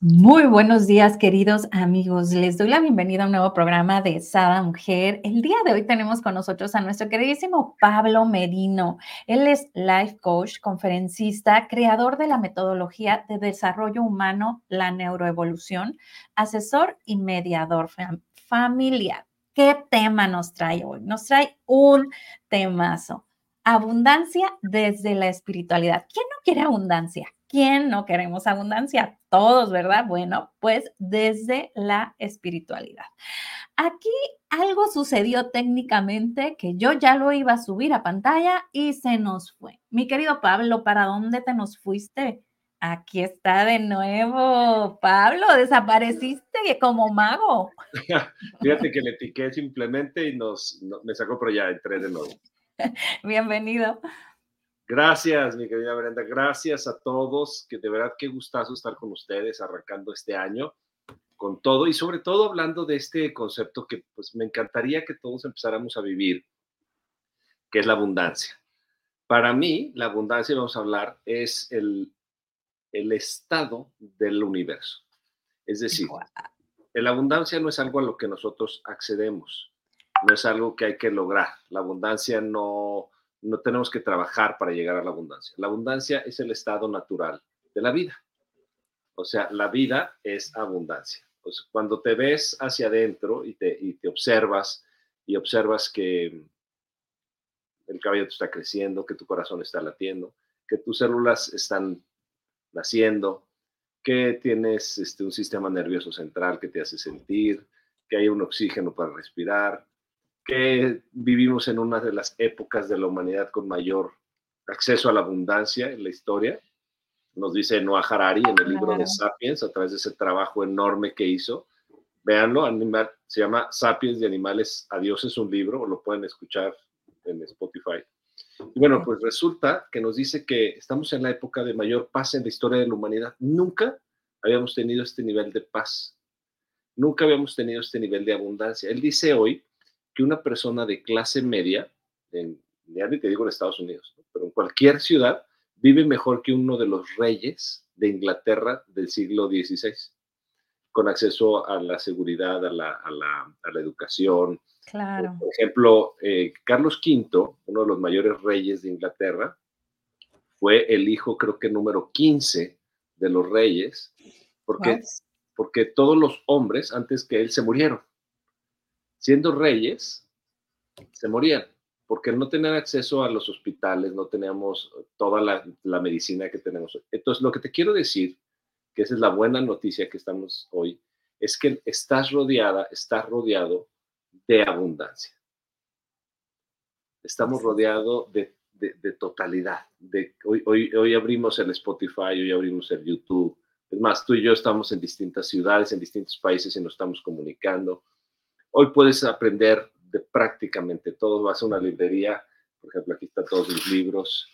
Muy buenos días, queridos amigos. Les doy la bienvenida a un nuevo programa de Sada Mujer. El día de hoy tenemos con nosotros a nuestro queridísimo Pablo Medino. Él es life coach, conferencista, creador de la metodología de desarrollo humano, la neuroevolución, asesor y mediador familiar. ¿Qué tema nos trae hoy? Nos trae un temazo. Abundancia desde la espiritualidad. ¿Quién no quiere abundancia? ¿Quién no queremos abundancia? Todos, ¿verdad? Bueno, pues desde la espiritualidad. Aquí algo sucedió técnicamente que yo ya lo iba a subir a pantalla y se nos fue. Mi querido Pablo, ¿para dónde te nos fuiste? Aquí está de nuevo. Pablo, desapareciste como mago. Fíjate que le piqué simplemente y nos, me sacó, pero ya entré de nuevo. Bienvenido. Gracias, mi querida Brenda. Gracias a todos, que de verdad qué gustazo estar con ustedes arrancando este año con todo y sobre todo hablando de este concepto que pues me encantaría que todos empezáramos a vivir, que es la abundancia. Para mí, la abundancia, vamos a hablar, es el, el estado del universo. Es decir, la abundancia no es algo a lo que nosotros accedemos, no es algo que hay que lograr. La abundancia no, no tenemos que trabajar para llegar a la abundancia. La abundancia es el estado natural de la vida. O sea, la vida es abundancia. cuando te ves hacia adentro y te, te observas y observas que el cabello te está creciendo, que tu corazón está latiendo, que tus células están naciendo, que tienes este, un sistema nervioso central que te hace sentir, que hay un oxígeno para respirar, que vivimos en una de las épocas de la humanidad con mayor acceso a la abundancia en la historia. Nos dice Noah Harari en el libro de Sapiens, a través de ese trabajo enorme que hizo. Véanlo, animal, se llama Sapiens de Animales a Dios, es un libro, o lo pueden escuchar en Spotify. Y bueno, pues resulta que nos dice que estamos en la época de mayor paz en la historia de la humanidad. Nunca habíamos tenido este nivel de paz. Nunca habíamos tenido este nivel de abundancia. Él dice hoy que una persona de clase media, en, ya ni te digo en Estados Unidos, pero en cualquier ciudad, vive mejor que uno de los reyes de Inglaterra del siglo XVI, con acceso a la seguridad, a la, a la, a la educación. Claro. Por ejemplo, eh, Carlos V, uno de los mayores reyes de Inglaterra, fue el hijo, creo que número 15 de los reyes, porque, porque todos los hombres antes que él se murieron siendo reyes, se morían, porque no tenían acceso a los hospitales, no teníamos toda la, medicina que tenemos. Entonces, lo que te quiero decir, que esa es la buena noticia que estamos hoy, es que estás rodeada, estás rodeado de abundancia. Estamos rodeados de, totalidad. De, hoy, hoy, hoy abrimos el Spotify, hoy abrimos el YouTube. Es más, tú y yo estamos en distintas ciudades, en distintos países y nos estamos comunicando Hoy puedes aprender de prácticamente todo. Vas a una librería, por ejemplo, aquí están todos mis libros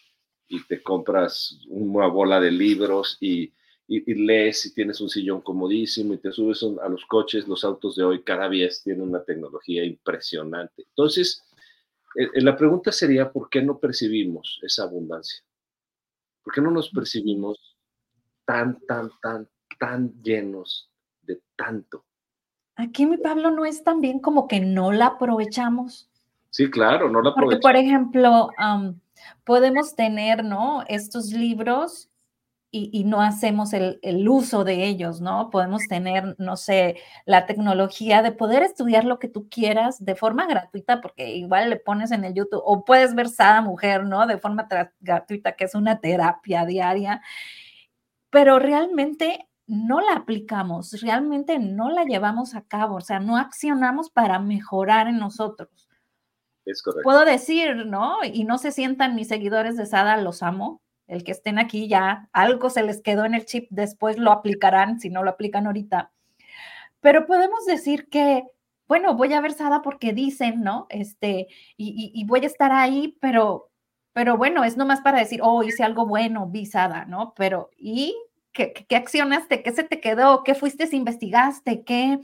y te compras una bola de libros y, lees y tienes un sillón comodísimo y te subes a los coches. Los autos de hoy cada vez tienen una tecnología impresionante. Entonces, eh, eh, la pregunta sería, ¿por qué no percibimos esa abundancia? ¿Por qué no nos percibimos tan, tan, tan, tan llenos de tanto? Aquí mi Pablo no es tan bien como que no la aprovechamos. Sí, claro, no la aprovechamos. Porque, por ejemplo, podemos tener, ¿no? Estos libros y, no hacemos el, uso de ellos, ¿no? Podemos tener, no sé, la tecnología de poder estudiar lo que tú quieras de forma gratuita, porque igual le pones en el YouTube, o puedes ver Sada Mujer, ¿no? De forma gratuita, que es una terapia diaria. Pero realmente no la aplicamos, realmente no la llevamos a cabo, o sea, no accionamos para mejorar en nosotros. Es correcto. Puedo decir, ¿no? Y no se sientan mis seguidores de Sada, los amo. El que estén aquí ya, algo se les quedó en el chip, después lo aplicarán si no lo aplican ahorita. Pero podemos decir que, bueno, voy a ver Sada porque dicen, ¿no? Este, y, y voy a estar ahí, pero, pero bueno, es nomás para decir, oh, hice algo bueno, vi Sada, ¿no? Pero, ¿y ¿Qué, qué accionaste? ¿Qué se te quedó? ¿Qué fuiste, investigaste? ¿Qué?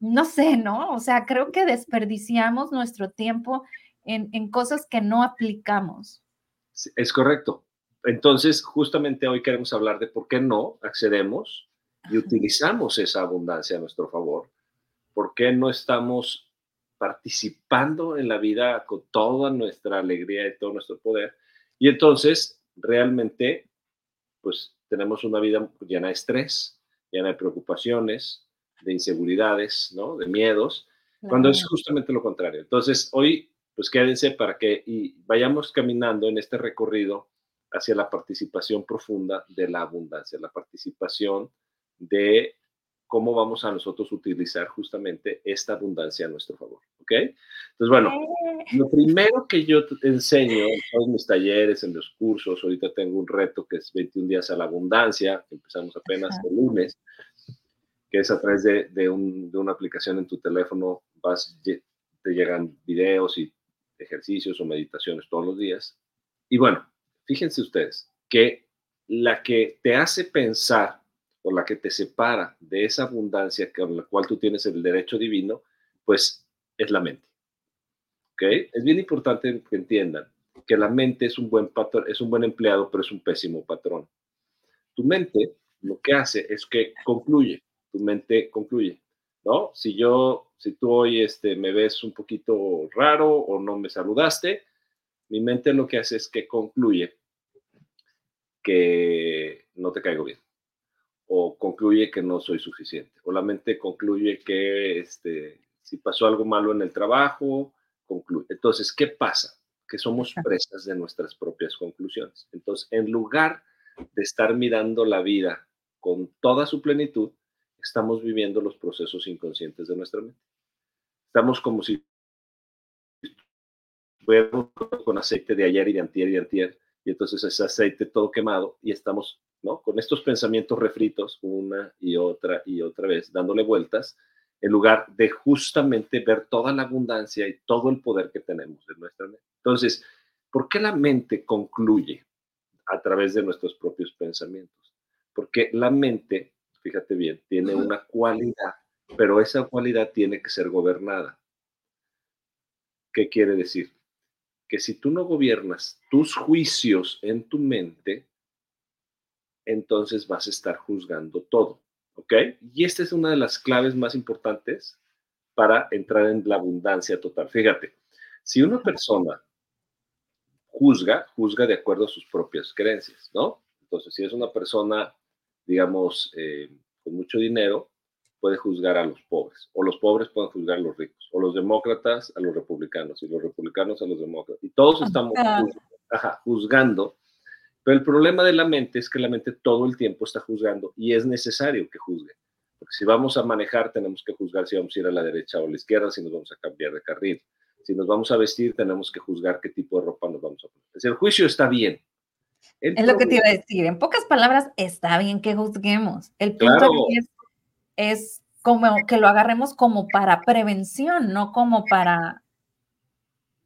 No sé, ¿no? O sea, creo que desperdiciamos nuestro tiempo en, cosas que no aplicamos. Es correcto. Entonces, justamente hoy queremos hablar de por qué no accedemos y utilizamos esa abundancia a nuestro favor, ¿por qué no estamos participando en la vida con toda nuestra alegría y todo nuestro poder? Y entonces, realmente, pues tenemos una vida llena de estrés, llena de preocupaciones, de inseguridades, ¿no? De miedos, cuando es justamente lo contrario. Entonces, hoy, pues quédense para que y vayamos caminando en este recorrido hacia la participación profunda de la abundancia, la participación de cómo vamos a nosotros utilizar justamente esta abundancia a nuestro favor. ¿Ok? Entonces, bueno, lo primero que yo enseño en todos mis talleres, en los cursos, ahorita tengo un reto que es 21 días a la abundancia, que empezamos apenas el lunes, que es a través de, de, una aplicación en tu teléfono, vas, te llegan videos y ejercicios o meditaciones todos los días. Y bueno, fíjense ustedes que la que te hace pensar o la que te separa de esa abundancia con la cual tú tienes el derecho divino, pues es la mente. ¿Ok? Es bien importante que entiendan que la mente es un buen patrón, es un buen empleado, pero es un pésimo patrón. Tu mente lo que hace es que concluye, tu mente concluye, ¿no? Si yo, si tú hoy este, me ves un poquito raro o no me saludaste, mi mente lo que hace es que concluye que no te caigo bien o concluye que no soy suficiente, o la mente concluye que este, si pasó algo malo en el trabajo, concluye. Entonces, ¿qué pasa? Que somos presas de nuestras propias conclusiones. Entonces, en lugar de estar mirando la vida con toda su plenitud, estamos viviendo los procesos inconscientes de nuestra mente. Estamos como si fuéramos con aceite de ayer y de antier y de antier, y entonces ese aceite todo quemado y estamos con estos pensamientos refritos una y otra y otra vez, dándole vueltas, en lugar de justamente ver toda la abundancia y todo el poder que tenemos en nuestra mente. Entonces, ¿por qué la mente concluye a través de nuestros propios pensamientos? Porque la mente, fíjate bien, tiene una cualidad, pero esa cualidad tiene que ser gobernada. ¿Qué quiere decir? Que si tú no gobiernas tus juicios en tu mente, entonces vas a estar juzgando todo. ¿Ok? Y esta es una de las claves más importantes para entrar en la abundancia total. Fíjate, si una persona juzga, juzga de acuerdo a sus propias creencias, ¿no? Entonces, si es una persona, digamos, eh, con mucho dinero, puede juzgar a los pobres, o los pobres pueden juzgar a los ricos, o los demócratas a los republicanos, y los republicanos a los demócratas. Y todos estamos juzgando pero el problema de la mente es que la mente todo el tiempo está juzgando y es necesario que juzgue. Porque si vamos a manejar, tenemos que juzgar si vamos a ir a la derecha o a la izquierda, si nos vamos a cambiar de carril. Si nos vamos a vestir, tenemos que juzgar qué tipo de ropa nos vamos a poner. Es el juicio está bien. es lo que te iba a decir. En pocas palabras, está bien que juzguemos. El punto es, es como que lo agarremos como para prevención, no como para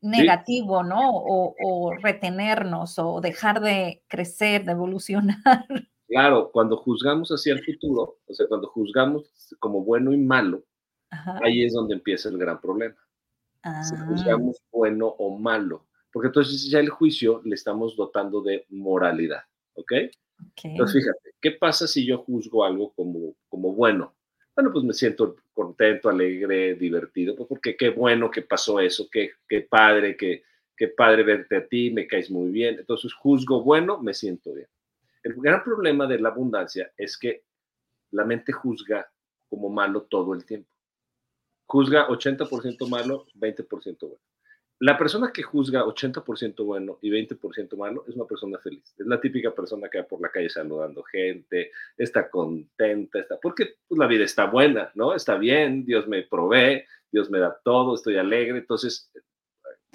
negativo, ¿no? O, retenernos o dejar de crecer, de evolucionar. Claro, cuando juzgamos hacia el futuro, o sea, cuando juzgamos como bueno y malo, ahí es donde empieza el gran problema. Si ah. juzgamos bueno o malo, porque entonces ya el juicio le estamos dotando de moralidad, ¿ok? Entonces fíjate, ¿qué pasa si yo juzgo algo como, como bueno? Bueno, pues me siento contento, alegre, divertido, pues porque qué bueno que pasó eso, qué, qué padre, qué, qué padre verte a ti, me caes muy bien. Entonces juzgo bueno, me siento bien. El gran problema de la abundancia es que la mente juzga como malo todo el tiempo. Juzga 80% malo, 20% bueno. La persona que juzga 80% bueno y 20% malo es una persona feliz. Es la típica persona que va por la calle saludando gente, está contenta, está, porque pues, la vida está buena, ¿no? Está bien, Dios me provee, Dios me da todo, estoy alegre, entonces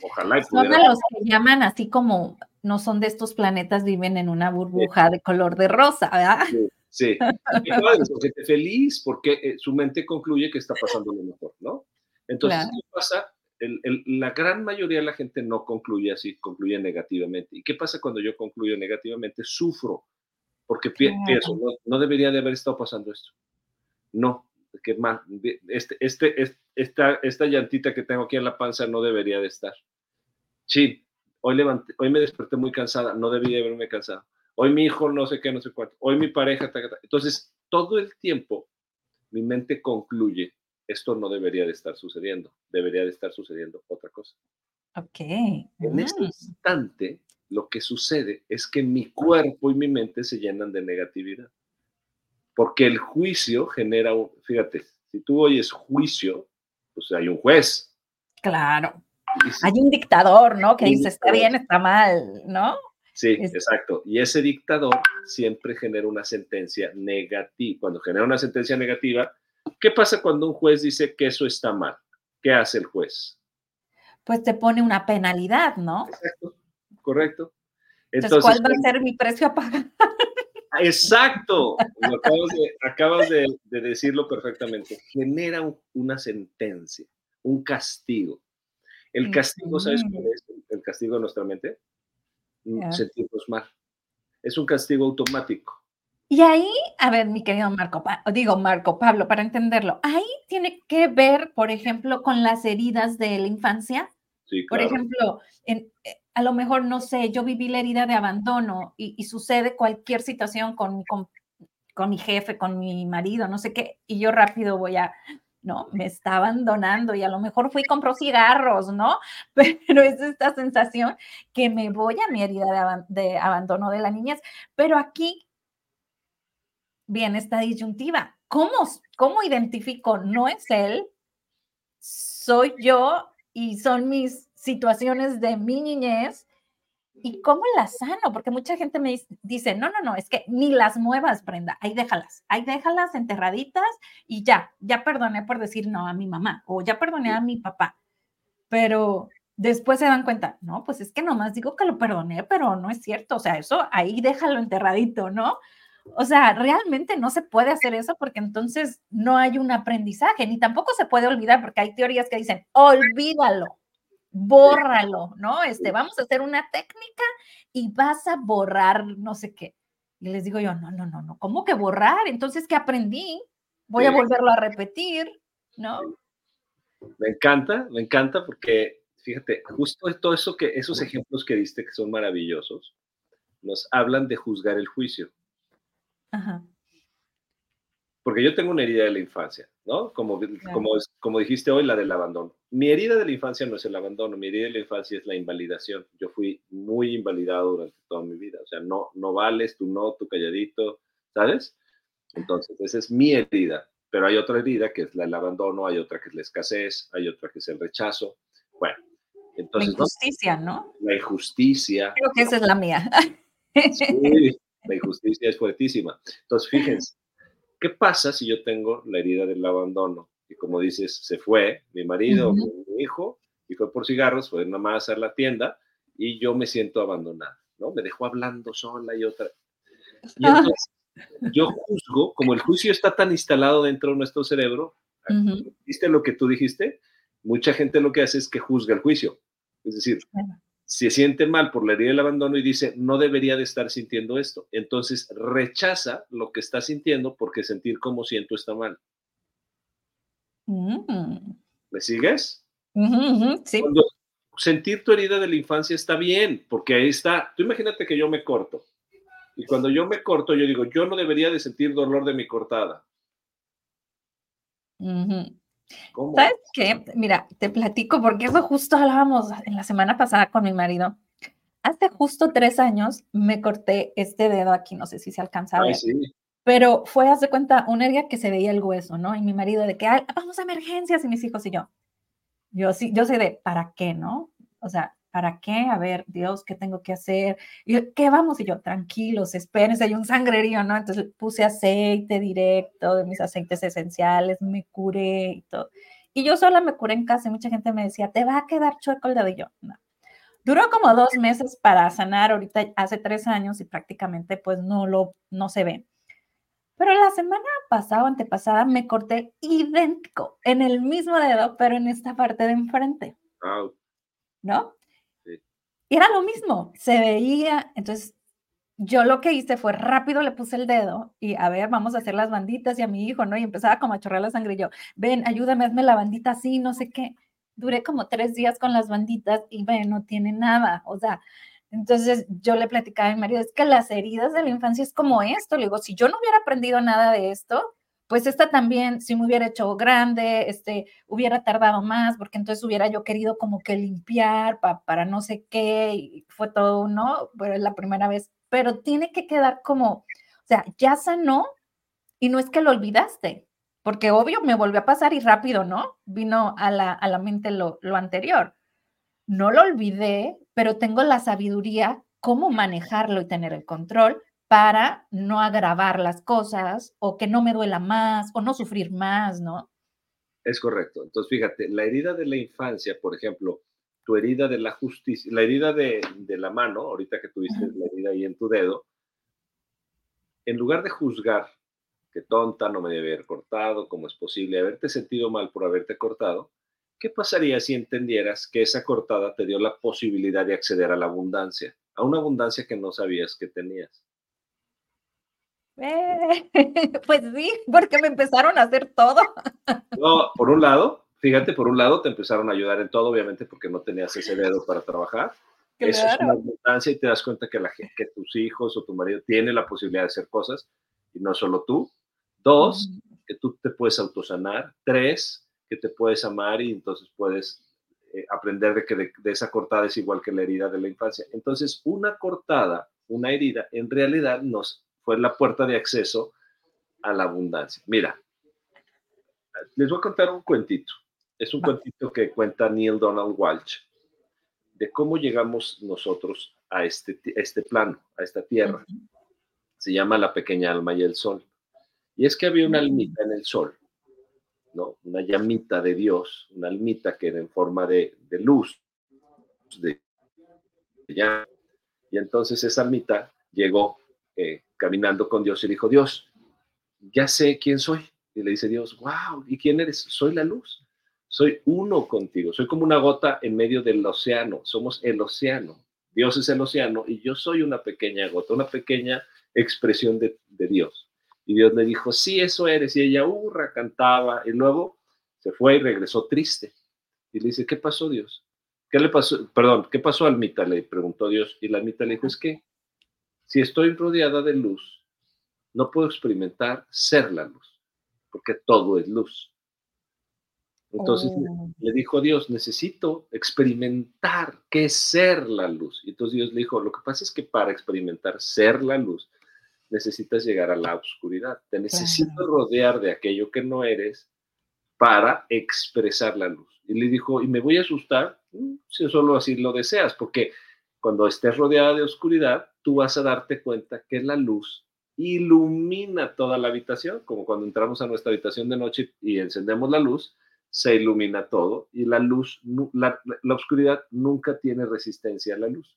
ojalá y pudiera... Son los que llaman así como no son de estos planetas, viven en una burbuja de color de rosa, ¿verdad? Sí, sí. feliz porque eh, su mente concluye que está pasando lo mejor, ¿no? Entonces, ¿qué pasa? La gran mayoría de la gente no concluye así, concluye negativamente. ¿Y qué pasa cuando yo concluyo negativamente? Sufro, porque pienso, no, debería de haber estado pasando esto. No, que mal, este, este, esta, esta llantita que tengo aquí en la panza no debería de estar. Sí, hoy, levanté, hoy me desperté muy cansada, no debía de haberme cansado. Hoy mi hijo no sé qué, no sé cuánto. Hoy mi pareja, entonces todo el tiempo mi mente concluye, esto no debería de estar sucediendo, debería de estar sucediendo otra cosa. Ok. En este instante, lo que sucede es que mi cuerpo y mi mente se llenan de negatividad. Porque el juicio genera, un, fíjate, si tú oyes juicio, pues hay un juez. Claro. Si- Hay un dictador, ¿no? Que dice, está bien, está mal, ¿no? Sí, Es- exacto. Y ese dictador siempre genera una sentencia negativa. Cuando genera una sentencia negativa, ¿qué pasa cuando un juez dice que eso está mal? ¿Qué hace el juez? Pues te pone una penalidad, ¿no? Exacto, correcto. Entonces, ¿cuál va a ser mi precio a pagar? Exacto, acabas, de, acabas de- de decirlo perfectamente. Genera un- una sentencia, un castigo. El castigo, ¿sabes cuál es el castigo de nuestra mente? Ya. Sentirnos mal. Es un castigo automático. Y ahí, a ver, mi querido Marco, Pa- digo Marco Pablo, para entenderlo, ahí tiene que ver, por ejemplo, con las heridas de la infancia. Sí, Por ejemplo, en- eh, a lo mejor, no sé, yo viví la herida de abandono y, y sucede cualquier situación con, mi- con, con mi jefe, con mi marido, no sé qué, y yo rápido voy a, no, me está abandonando y a lo mejor fui y compró cigarros, ¿no? Pero es esta sensación que me voy a mi herida de abandono de la niñez. Pero aquí viene esta disyuntiva. ¿Cómo, ¿Cómo identifico? No es él, soy yo y son mis situaciones de mi niñez. ¿Y cómo las sano? Porque mucha gente me dice- no, no, no, es que ni las muevas, Brenda, ahí déjalas, ahí déjalas enterraditas y ya, ya perdoné por decir no a mi mamá o ya perdoné a mi papá. Pero después se dan cuenta, no, pues es que nomás digo que lo perdoné, pero no es cierto, o sea, eso ahí déjalo enterradito, ¿no? O sea, realmente no se puede hacer eso porque entonces no hay un aprendizaje, ni tampoco se puede olvidar porque hay teorías que dicen, olvídalo, bórralo, ¿no? Este, vamos a hacer una técnica y vas a borrar no sé qué. Y les digo yo, no, no, no, no, ¿cómo que borrar? Entonces, ¿qué aprendí? Voy a volverlo a repetir, ¿no? Me encanta, me encanta porque, fíjate, justo todo eso que, esos ejemplos que diste que son maravillosos, nos hablan de juzgar el juicio. Ajá. Porque yo tengo una herida de la infancia, ¿no? Como, Claro. como, como dijiste hoy, la del abandono. Mi herida de la infancia no es el abandono, mi herida de la infancia es la invalidación. Yo fui muy invalidado durante toda mi vida. O sea, no, no vales, tú no, tú calladito, ¿sabes? Entonces, esa es mi herida. Pero hay otra herida que es la del abandono, hay otra que es la escasez, hay otra que es el rechazo. Bueno, La entonces, ¿no? injusticia, ¿no? la injusticia, Creo que esa es la mía. Sí, la injusticia es fuertísima. Entonces, fíjense, ¿qué pasa si yo tengo la herida del abandono? Y como dices, se fue mi marido, mi hijo, y fue por cigarros, fue nada más a la tienda, y yo me siento abandonada, ¿no? Me dejó hablando sola y otra. Y Ah. entonces, yo juzgo, como el juicio está tan instalado dentro de nuestro cerebro, Ujú. ¿viste lo que tú dijiste? Mucha gente lo que hace es que juzga el juicio. Es decir. Se siente mal por la herida del abandono y dice, no debería de estar sintiendo esto. Entonces rechaza lo que está sintiendo porque sentir como siento está mal. Mm. ¿Me sigues? Sí. Cuando sentir tu herida de la infancia está bien, porque ahí está. Tú imagínate que yo me corto. Y cuando yo me corto, yo digo, yo no debería de sentir dolor de mi cortada. ¿Cómo? ¿Sabes qué? Mira, te platico porque eso justo hablábamos en la semana pasada con mi marido. Hace justo tres años me corté este dedo aquí, no sé si se alcanza a Ay, ver, sí. pero fue, haz de cuenta, una herida que se veía el hueso, ¿no? Y mi marido de que, "Ay, vamos a emergencias y mis hijos y yo. Yo sí, yo sé de, ¿para qué, no? O sea, ¿para qué? A ver, Dios, ¿qué tengo que hacer? Y yo, ¿qué vamos? Y yo, tranquilos, espérense, hay un sangrerío, ¿no? Entonces puse aceite directo de mis aceites esenciales, me curé y todo. Y yo sola me curé en casa y mucha gente me decía, te va a quedar chueco el dedo. Y yo, no. Duró como dos meses para sanar, ahorita hace tres años y prácticamente pues no lo, no se ve. Pero la semana pasada o antepasada me corté idéntico, en el mismo dedo, pero en esta parte de enfrente, Au. ¿no? Era lo mismo, se veía, entonces yo lo que hice fue rápido le puse el dedo y a ver, vamos a hacer las banditas y a mi hijo, ¿no? Y empezaba como a chorrear la sangre y yo, ven, ayúdame, hazme la bandita así, no sé qué. Duré como tres días con las banditas y ve, no tiene nada, o sea, Entonces yo le platicaba a mi marido, es que las heridas de la infancia es como esto. Le digo, si yo no hubiera aprendido nada de esto, pues esta también, si me hubiera hecho grande, este, hubiera tardado más, porque entonces hubiera yo querido como que limpiar para no sé qué, y fue todo, ¿no? Pero es la primera vez, pero tiene que quedar como, o sea, ya sanó y no es que lo olvidaste, porque obvio me volvió a pasar y rápido, ¿no? Vino a la, a la mente lo, lo anterior. No lo olvidé, pero tengo la sabiduría cómo manejarlo y tener el control para no agravar las cosas o que no me duela más o no sufrir más, ¿no? Es correcto. Entonces, fíjate, la herida de la infancia, por ejemplo, tu herida de la justicia, la herida de, de la mano, ahorita que tuviste la herida ahí en tu dedo, en lugar de juzgar que tonta, no me debe haber cortado, cómo es posible haberte sentido mal por haberte cortado, ¿qué pasaría si entendieras que esa cortada te dio la posibilidad de acceder a la abundancia, a una abundancia que no sabías que tenías? Eh, pues sí, porque me empezaron a hacer todo. No, por un lado, fíjate, por un lado te empezaron a ayudar en todo, obviamente porque no tenías ese dedo para trabajar. Eso es una abundancia y te das cuenta que, la, que tus hijos o tu marido tiene la posibilidad de hacer cosas y no solo tú. Dos, que tú te puedes autosanar. Tres, que te puedes amar y entonces puedes eh, aprender de que de, esa cortada es igual que la herida de la infancia. Entonces, una cortada, una herida, en realidad nos fue la puerta de acceso a la abundancia. Mira, les voy a contar un cuentito. Es un cuentito que cuenta Neil Donald Walsh de cómo llegamos nosotros a este, este plano, a esta tierra. Se llama La pequeña alma y el sol. Y es que había una almita en el sol, ¿no? Una llamita de Dios, una almita que era en forma de, luz, de, Y entonces esa almita llegó eh, caminando con Dios y dijo, Dios, ya sé quién soy. Y le dice Dios, wow, ¿y quién eres? Soy la luz. Soy uno contigo. Soy como una gota en medio del océano. Somos el océano. Dios es el océano y yo soy una pequeña gota, una pequeña expresión de, Dios. Y Dios le dijo, sí, eso eres. Y ella, hurra, cantaba. Y luego se fue y regresó triste. Y le dice, ¿qué pasó Dios? ¿Qué le pasó? Perdón, ¿qué pasó al Almita? Le preguntó Dios. Y la Almita le dijo, es que si estoy rodeada de luz, no puedo experimentar ser la luz, porque todo es luz. Entonces oh. le dijo Dios, necesito experimentar qué es ser la luz. Y entonces Dios le dijo, lo que pasa es que para experimentar ser la luz, necesitas llegar a la oscuridad. Te necesito rodear de aquello que no eres para expresar la luz. Y le dijo, ¿y me voy a asustar? Mm, si solo así lo deseas, porque cuando estés rodeada de oscuridad, tú vas a darte cuenta que la luz ilumina toda la habitación, como cuando entramos a nuestra habitación de noche y encendemos la luz, se ilumina todo y la luz, la, oscuridad nunca tiene resistencia a la luz.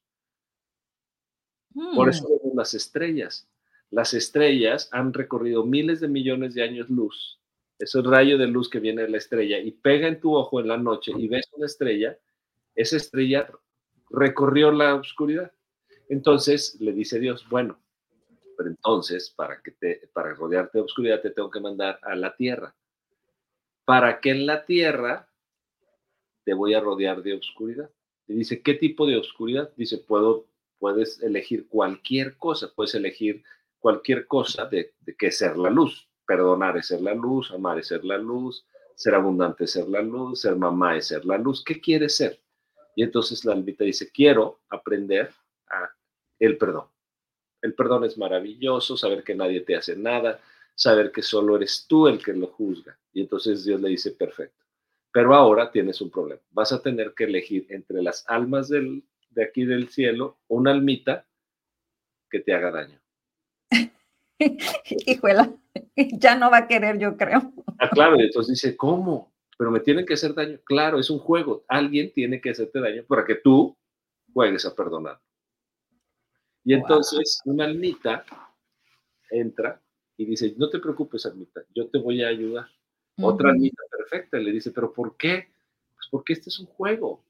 Por eso mm. vemos las estrellas. Las estrellas han recorrido miles de millones de años luz. Ese rayo de luz que viene de la estrella y pega en tu ojo en la noche y ves una estrella, esa estrella recorrió la oscuridad. Entonces le dice Dios, bueno, pero entonces para, que te, para rodearte de oscuridad te tengo que mandar a la tierra. Para que en la tierra te voy a rodear de oscuridad. Y dice, ¿qué tipo de oscuridad? Dice, puedo, puedes elegir cualquier cosa, puedes elegir cualquier cosa de, de que ser la luz. Perdonar es ser la luz, amar es ser la luz, ser abundante es ser la luz, ser mamá es ser la luz. ¿Qué quieres ser? Y entonces la almita dice, quiero aprender a el perdón. El perdón es maravilloso, saber que nadie te hace nada, saber que solo eres tú el que lo juzga. Y entonces Dios le dice, perfecto. Pero ahora tienes un problema. Vas a tener que elegir entre las almas del, de aquí del cielo una almita que te haga daño. Hijuela, ya no va a querer, yo creo. Ah, claro, entonces dice, ¿cómo? Pero me tienen que hacer daño. Claro, es un juego. Alguien tiene que hacerte daño para que tú juegues a perdonar. Y entonces una almita entra y dice, no te preocupes, almita, yo te voy a ayudar. Otra almita perfecta le dice, pero ¿por qué? Pues porque este es un juego.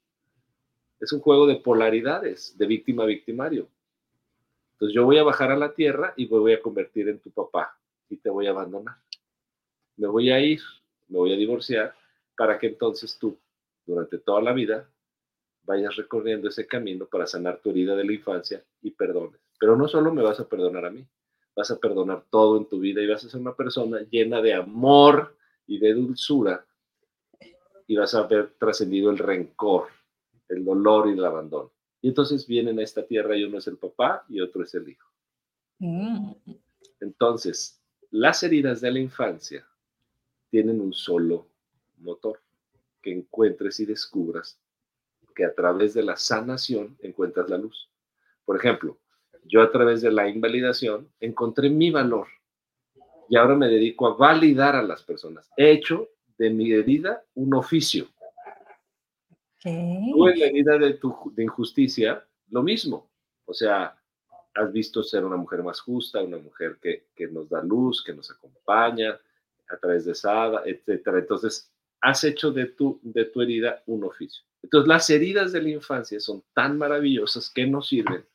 Es un juego de polaridades, de víctima-victimario. Entonces yo voy a bajar a la tierra y me voy a convertir en tu papá y te voy a abandonar. Me voy a ir, me voy a divorciar para que entonces tú, durante toda la vida, vayas recorriendo ese camino para sanar tu herida de la infancia y perdones. Pero no solo me vas a perdonar a mí, vas a perdonar todo en tu vida y vas a ser una persona llena de amor y de dulzura y vas a haber trascendido el rencor, el dolor y el abandono. Y entonces vienen a esta tierra y uno es el papá y otro es el hijo. Mm. Entonces, las heridas de la infancia tienen un solo motor, que encuentres y descubras que a través de la sanación encuentras la luz. Por ejemplo, yo a través de la invalidación encontré mi valor y ahora me dedico a validar a las personas. He hecho de mi herida un oficio. Tú en la herida de tu de injusticia, lo mismo. O sea, has visto ser una mujer más justa, una mujer que, que nos da luz, que nos acompaña a través de Sada, etcétera. Entonces, has hecho de tu, de tu herida un oficio. Entonces, las heridas de la infancia son tan maravillosas que nos sirven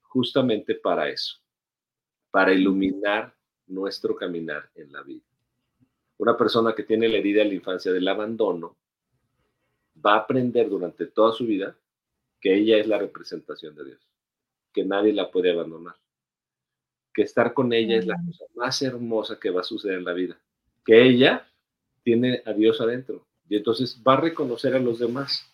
justamente para eso, para iluminar nuestro caminar en la vida. Una persona que tiene la herida de la infancia del abandono va a aprender durante toda su vida que ella es la representación de Dios, que nadie la puede abandonar, que estar con ella es la cosa más hermosa que va a suceder en la vida, que ella tiene a Dios adentro y entonces va a reconocer a los demás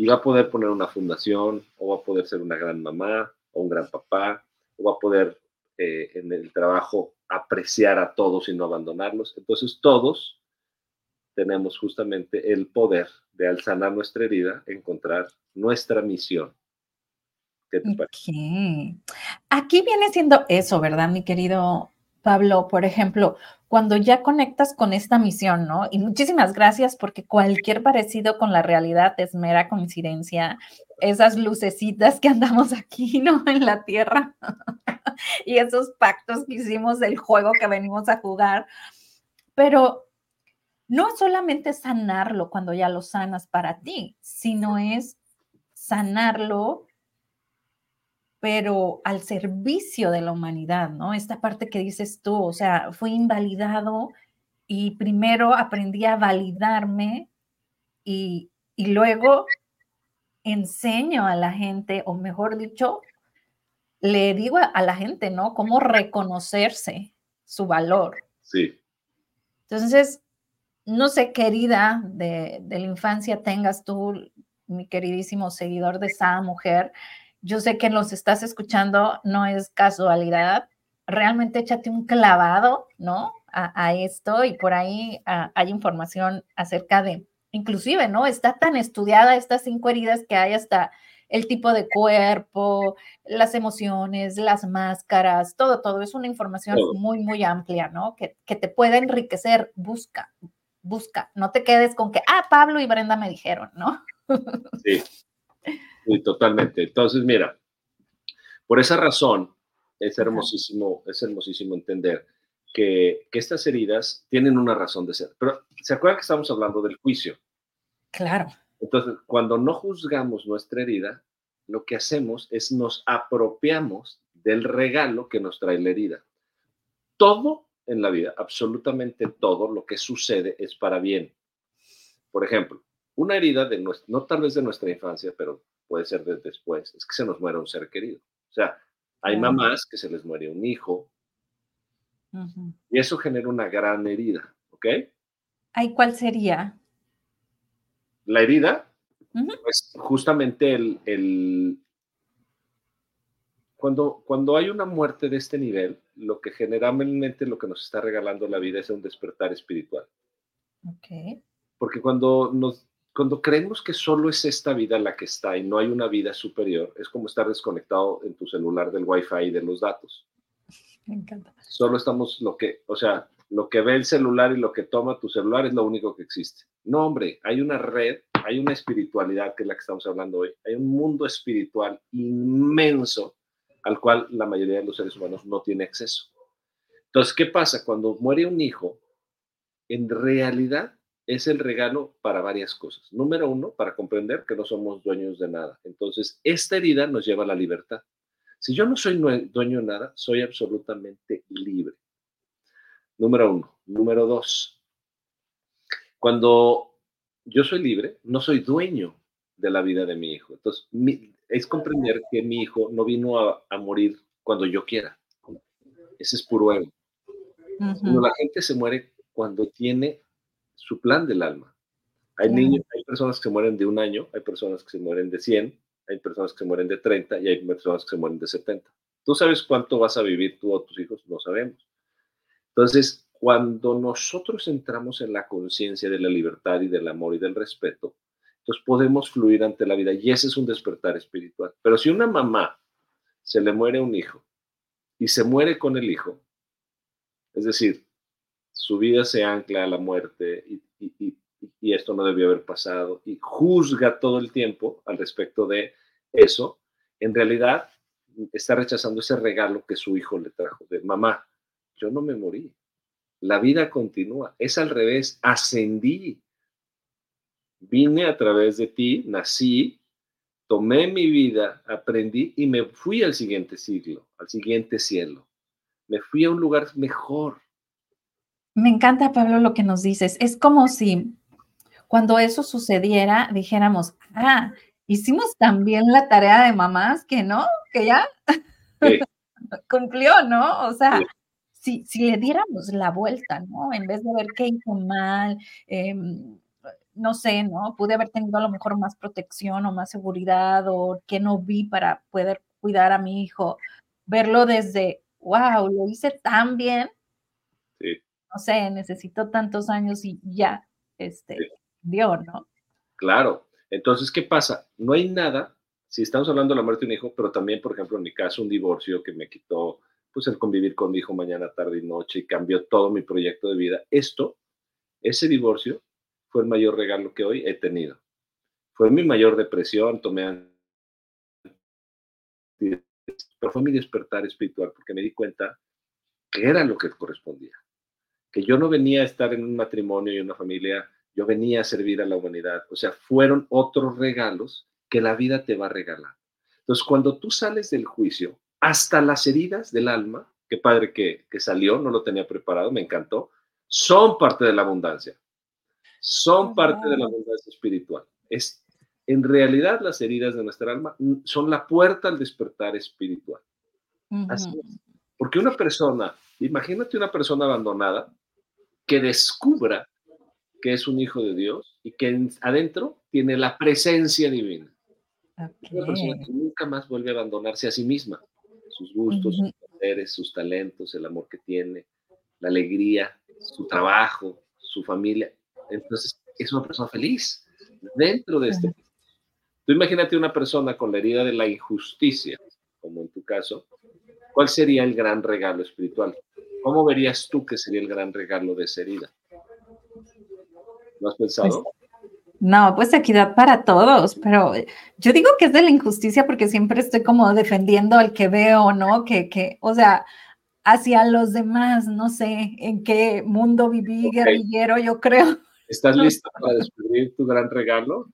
y va a poder poner una fundación o va a poder ser una gran mamá o un gran papá o va a poder eh, en el trabajo apreciar a todos y no abandonarlos. Entonces todos tenemos justamente el poder de al sanar nuestra herida, encontrar nuestra misión. ¿Qué te parece? Aquí viene siendo eso, ¿verdad, mi querido Pablo? Por ejemplo, cuando ya conectas con esta misión, ¿no? Y muchísimas gracias porque cualquier parecido con la realidad es mera coincidencia. Esas lucecitas que andamos aquí, ¿no? En la tierra. y esos pactos que hicimos del juego que venimos a jugar. Pero no solamente sanarlo cuando ya lo sanas para ti, sino es sanarlo pero al servicio de la humanidad, ¿no? Esta parte que dices tú, o sea, fui invalidado y primero aprendí a validarme y, y luego enseño a la gente, o mejor dicho, le digo a, la gente, ¿no? Cómo reconocerse su valor. Sí. Entonces, no sé, querida de, de la infancia, tengas tú, mi queridísimo seguidor de esa mujer, yo sé que los estás escuchando, no es casualidad. Realmente échate un clavado, ¿no? A, esto y por ahí hay información acerca de, inclusive, ¿no? Está tan estudiada estas cinco heridas que hay hasta el tipo de cuerpo, las emociones, las máscaras, todo, todo. Es una información muy, muy amplia, ¿no? Que, que te puede enriquecer. Busca, busca. No te quedes con que, ah, Pablo y Brenda me dijeron, ¿no? Sí, Sí, totalmente. Entonces, mira, por esa razón es hermosísimo, es hermosísimo entender que, que, estas heridas tienen una razón de ser. Pero, ¿se acuerdan que estamos hablando del juicio? Claro. Entonces, cuando no juzgamos nuestra herida, lo que hacemos es nos apropiamos del regalo que nos trae la herida. Todo en la vida, absolutamente todo lo que sucede es para bien. Por ejemplo, una herida de nuestra, no tal vez de nuestra infancia, pero puede ser de después, es que se nos muere un ser querido. O sea, hay mamás que se les muere un hijo y eso genera una gran herida, ¿ok? ¿Ay, cuál sería? La herida, pues justamente el, el, cuando, cuando hay una muerte de este nivel, lo que generalmente lo que nos está regalando la vida es un despertar espiritual. Ok. Porque cuando nos cuando creemos que solo es esta vida la que está y no hay una vida superior, es como estar desconectado en tu celular del wifi y de los datos. Me encanta. Solo estamos lo que, o sea, lo que ve el celular y lo que toma tu celular es lo único que existe. No, hombre, hay una red, hay una espiritualidad que es la que estamos hablando hoy. Hay un mundo espiritual inmenso al cual la mayoría de los seres humanos no tiene acceso. Entonces, ¿qué pasa? Cuando muere un hijo, en realidad es el regalo para varias cosas. Número uno, para comprender que no somos dueños de nada. Entonces, esta herida nos lleva a la libertad. Si yo no soy dueño de nada, soy absolutamente libre. Número uno. Número dos, cuando yo soy libre, no soy dueño de la vida de mi hijo. Entonces, es comprender que mi hijo no vino a, morir cuando yo quiera. Ese es puro ego. la gente se muere cuando tiene su plan del alma. Hay niños, hay personas que mueren de un año, hay personas que se mueren de 100, hay personas que se mueren de 30 y hay personas que se mueren de 70. ¿Tú sabes cuánto vas a vivir tú o tus hijos? No sabemos. Entonces, cuando nosotros entramos en la conciencia de la libertad y del amor y del respeto, entonces podemos fluir ante la vida y ese es un despertar espiritual. Pero si una mamá se le muere un hijo y se muere con el hijo, es decir, su vida se ancla a la muerte y, esto no debió haber pasado y juzga todo el tiempo al respecto de eso, en realidad está rechazando ese regalo que su hijo le trajo de mamá. Yo no me morí. La vida continúa. Es al revés. Ascendí. Vine a través de ti, nací, tomé mi vida, aprendí y me fui al siguiente siglo, al siguiente cielo. Me fui a un lugar mejor. Me encanta, Pablo, lo que nos dices. Es como si cuando eso sucediera dijéramos, ah, hicimos también la tarea de mamás que no, que ya cumplió, ¿no? O sea, si, si, le diéramos la vuelta, ¿no? En vez de ver qué hizo mal, em, no sé, ¿no? Pude haber tenido a lo mejor más protección o más seguridad o que no vi para poder cuidar a mi hijo. Verlo desde, wow, lo hice tan bien. No sé, necesito tantos años y ya, este, dio, ¿no? Claro, entonces, ¿qué pasa? No hay nada, si estamos hablando de la muerte de un hijo, pero también, por ejemplo, en mi caso, un divorcio que me quitó, pues, el convivir con mi hijo mañana, tarde y noche y cambió todo mi proyecto de vida. Esto, ese divorcio, fue el mayor regalo que hoy he tenido. Fue mi mayor depresión, tomé pero fue mi despertar espiritual porque me di cuenta que era lo que correspondía, que yo no venía a estar en un matrimonio y una familia yo venía a servir a la humanidad. O sea, fueron otros regalos que la vida te va a regalar. Entonces, cuando tú sales del juicio, hasta las heridas del alma, qué padre que, que salió, no lo tenía preparado, me encantó, son parte de la abundancia. Son parte de la abundancia espiritual. Es, en realidad, las heridas de nuestra alma son la puerta al despertar espiritual. Así es. Porque una persona, imagínate una persona abandonada que descubra que es un hijo de Dios y que adentro tiene la presencia divina. Una persona que nunca más vuelve a abandonarse a sí misma, sus gustos, sus poderes, sus talentos, el amor que tiene, la alegría, su trabajo, su familia. Entonces, es una persona feliz dentro de este. Tú imagínate una persona con la herida de la injusticia, como en tu caso, ¿cuál sería el gran regalo espiritual? ¿Cómo verías tú que sería el gran regalo de esa herida? ¿Lo has pensado? Pues, no, pues equidad para todos, pero yo digo que es de la injusticia porque siempre estoy como defendiendo al que veo, ¿no? Que, que, o sea, hacia los demás, no sé en qué mundo viví guerrillero, yo creo. ¿Estás lista para descubrir tu gran regalo?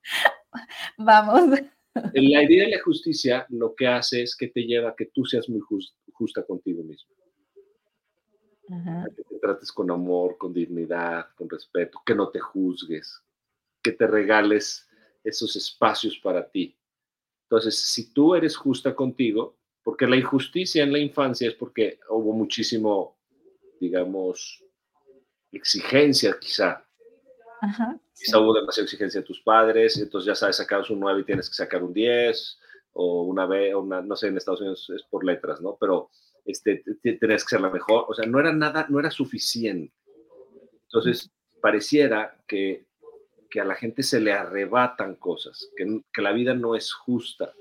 Vamos. La idea de la justicia lo que hace es que te lleva a que tú seas muy justa contigo mismo que te trates con amor, con dignidad, con respeto, que no te juzgues, que te regales esos espacios para ti. Entonces, si tú eres justa contigo, porque la injusticia en la infancia es porque hubo muchísimo, digamos, exigencia quizá. quizá hubo demasiada exigencia de tus padres, entonces ya sabes, sacabas un 9 y tienes que sacar un 10, o una B, o una, no sé, en Estados Unidos es por letras, ¿no? Pero este, tenías que ser la mejor, o sea, no era nada, no era suficiente. Entonces, pareciera que, que a la gente se le arrebatan cosas, que, que la vida no es justa.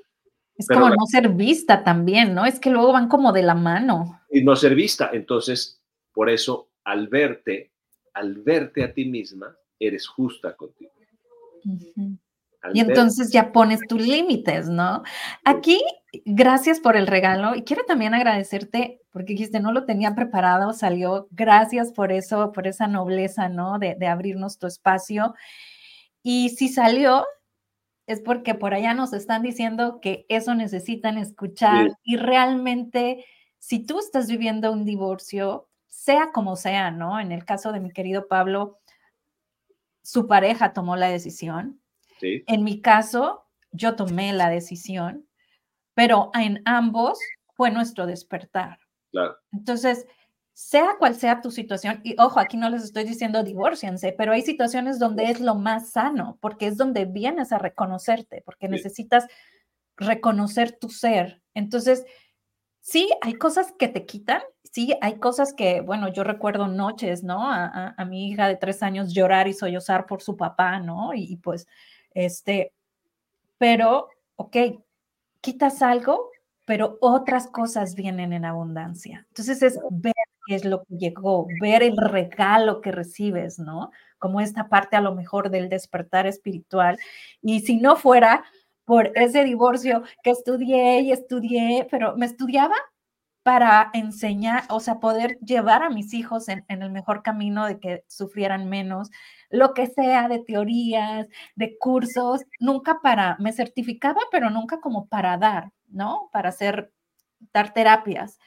Es como no ser vista también, ¿no? Es que luego van como de la mano. Y no ser vista. Entonces, por eso, al verte, al verte a ti misma, eres justa contigo. Y entonces ya pones tus límites, ¿no? Aquí, gracias por el regalo y quiero también agradecerte porque dijiste, no lo tenía preparado, salió. Gracias por eso, por esa nobleza, ¿no? De, abrirnos tu espacio. Y si salió, es porque por allá nos están diciendo que eso necesitan escuchar y realmente, si tú estás viviendo un divorcio, sea como sea, ¿no? En el caso de mi querido Pablo, su pareja tomó la decisión, en mi caso, yo tomé la decisión, pero en ambos fue nuestro despertar. Claro. Entonces, sea cual sea tu situación, y ojo, aquí no les estoy diciendo divorciense, pero hay situaciones donde es lo más sano, porque es donde vienes a reconocerte, porque necesitas reconocer tu ser. Entonces, sí, hay cosas que te quitan, sí, hay cosas que, bueno, yo recuerdo noches, ¿no? A, mi hija de tres años llorar y sollozar por su papá, ¿no? Y, y pues, este, pero, ok, quitas algo, pero otras cosas vienen en abundancia. Entonces es ver qué es lo que llegó, ver el regalo que recibes, ¿no? Como esta parte a lo mejor del despertar espiritual. Y si no fuera por ese divorcio que estudié y estudié, pero me estudiaba para enseñar, o sea, poder llevar a mis hijos en, el mejor camino de que sufrieran menos, lo que sea de teorías, de cursos, nunca para, me certificaba, pero nunca como para dar, ¿no? Para hacer, dar terapias.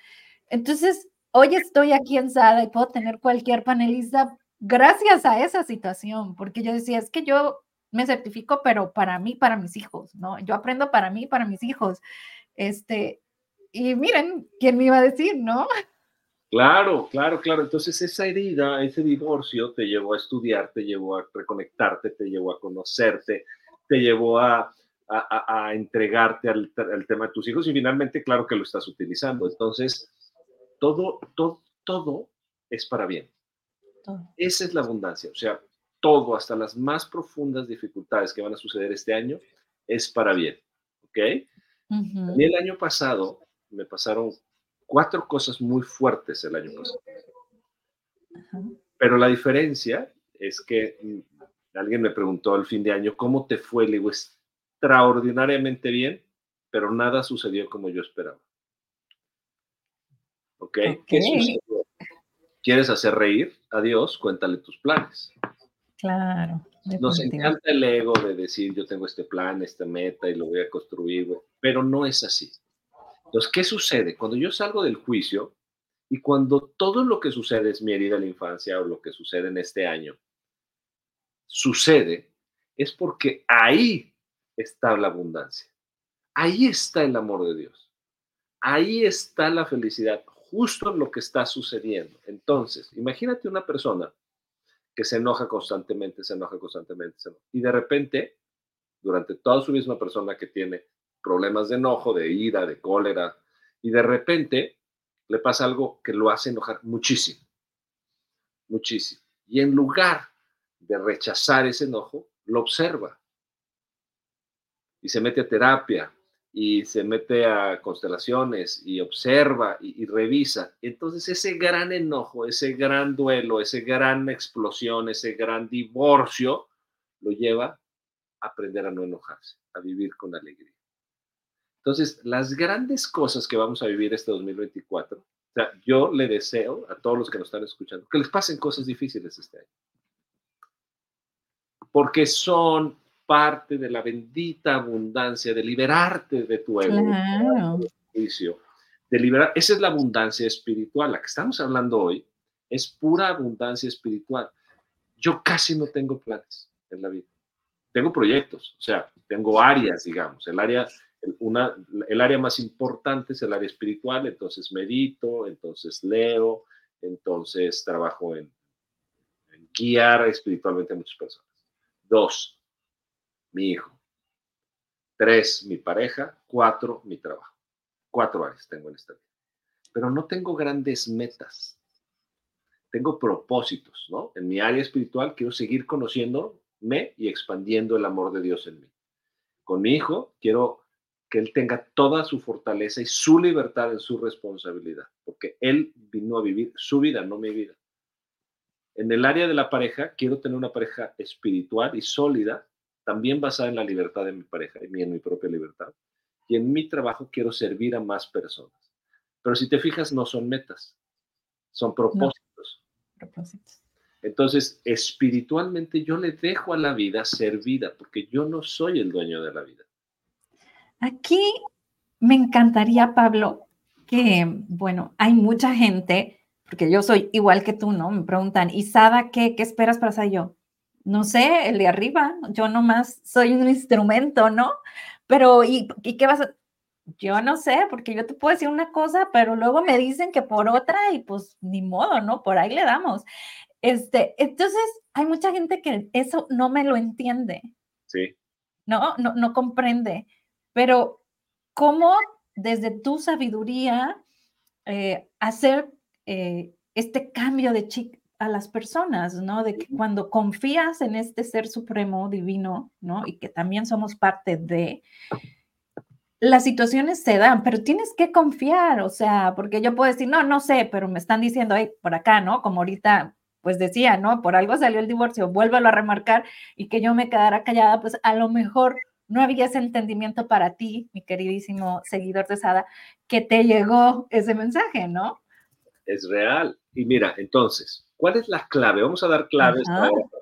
Entonces, hoy estoy aquí en SADA y puedo tener cualquier panelista gracias a esa situación, porque yo decía, es que yo me certifico, pero para mí, para mis hijos, ¿no? Yo aprendo para mí, para mis hijos. Este, y miren, ¿quién me iba a decir, no? Claro, claro, claro. Entonces esa herida, ese divorcio te llevó a estudiar, te llevó a reconectarte, te llevó a conocerte, te llevó a, a, entregarte al, al, tema de tus hijos y finalmente, claro que lo estás utilizando. Entonces, todo, todo, todo es para bien. Esa es la abundancia. O sea, todo, hasta las más profundas dificultades que van a suceder este año, es para bien. ¿Ok? Y el año pasado me pasaron cuatro cosas muy fuertes el año pasado. Pero la diferencia es que mm, alguien me preguntó al fin de año, ¿cómo te fue? Le digo, extraordinariamente bien, pero nada sucedió como yo esperaba. ¿Ok? ¿Qué sucedió? ¿Quieres hacer reír a Dios? Cuéntale tus planes. Claro. Nos encanta el ego de decir yo tengo este plan, esta meta y lo voy a construir, pero no es así. Entonces, ¿qué sucede? Cuando yo salgo del juicio y cuando todo lo que sucede es mi herida de la infancia o lo que sucede en este año, sucede, es porque ahí está la abundancia. Ahí está el amor de Dios. Ahí está la felicidad, justo en lo que está sucediendo. Entonces, imagínate una persona que se enoja constantemente, se enoja constantemente, y de repente, durante toda su misma persona que tiene problemas de enojo, de ira, de cólera, y de repente le pasa algo que lo hace enojar muchísimo, muchísimo. Y en lugar de rechazar ese enojo, lo observa y se mete a terapia y se mete a constelaciones y observa y, y, revisa. Entonces ese gran enojo, ese gran duelo, esa gran explosión, ese gran divorcio, lo lleva a aprender a no enojarse, a vivir con alegría. Entonces, las grandes cosas que vamos a vivir este 2024, o sea, yo le deseo a todos los que nos están escuchando que les pasen cosas difíciles este año. Porque son parte de la bendita abundancia de liberarte de tu ego, juicio, de liberar. Esa es la abundancia espiritual. La que estamos hablando hoy es pura abundancia espiritual. Yo casi no tengo planes en la vida. Tengo proyectos, o sea, tengo áreas, digamos. El área una, el área más importante es el área espiritual, entonces medito, entonces leo, entonces trabajo en, guiar espiritualmente a muchas personas. Dos, mi hijo. Tres, mi pareja. Cuatro, mi trabajo. Cuatro áreas tengo en esta vida. Pero no tengo grandes metas. Tengo propósitos, ¿no? En mi área espiritual quiero seguir conociéndome y expandiendo el amor de Dios en mí. Con mi hijo quiero que él tenga toda su fortaleza y su libertad en su responsabilidad, porque él vino a vivir su vida, no mi vida. En el área de la pareja, quiero tener una pareja espiritual y sólida, también basada en la libertad de mi pareja y en mi propia libertad. Y en mi trabajo quiero servir a más personas. Pero si te fijas, no son metas, son propósitos. propósitos. Entonces, espiritualmente yo le dejo a la vida ser vida, porque yo no soy el dueño de la vida. Aquí me encantaría, Pablo, que, bueno, hay mucha gente, porque yo soy igual que tú, ¿no? Me preguntan, ¿y Sada qué, qué esperas para ser yo? No sé, el de arriba, yo nomás soy un instrumento, ¿no? pero ¿y, ¿y qué vas a...? Yo no sé, porque yo te puedo decir una cosa, pero luego me dicen que por otra y pues ni modo, ¿no? Por ahí le damos. Este, entonces, hay mucha gente que eso no me lo entiende. Sí. No, no, no comprende. Pero, ¿cómo desde tu sabiduría eh, hacer eh, este cambio de chip a las personas, ¿no? De que cuando confías en este ser supremo divino, ¿no? Y que también somos parte de, las situaciones se dan, pero tienes que confiar, o sea, porque yo puedo decir, no, no sé, pero me están diciendo, ahí por acá, ¿no? Como ahorita, pues decía, ¿no? Por algo salió el divorcio, vuélvelo a remarcar y que yo me quedara callada, pues a lo mejor no había ese entendimiento para ti, mi queridísimo seguidor de Sada, que te llegó ese mensaje, ¿no? Es real. Y mira, entonces, ¿cuál es la clave? Vamos a dar claves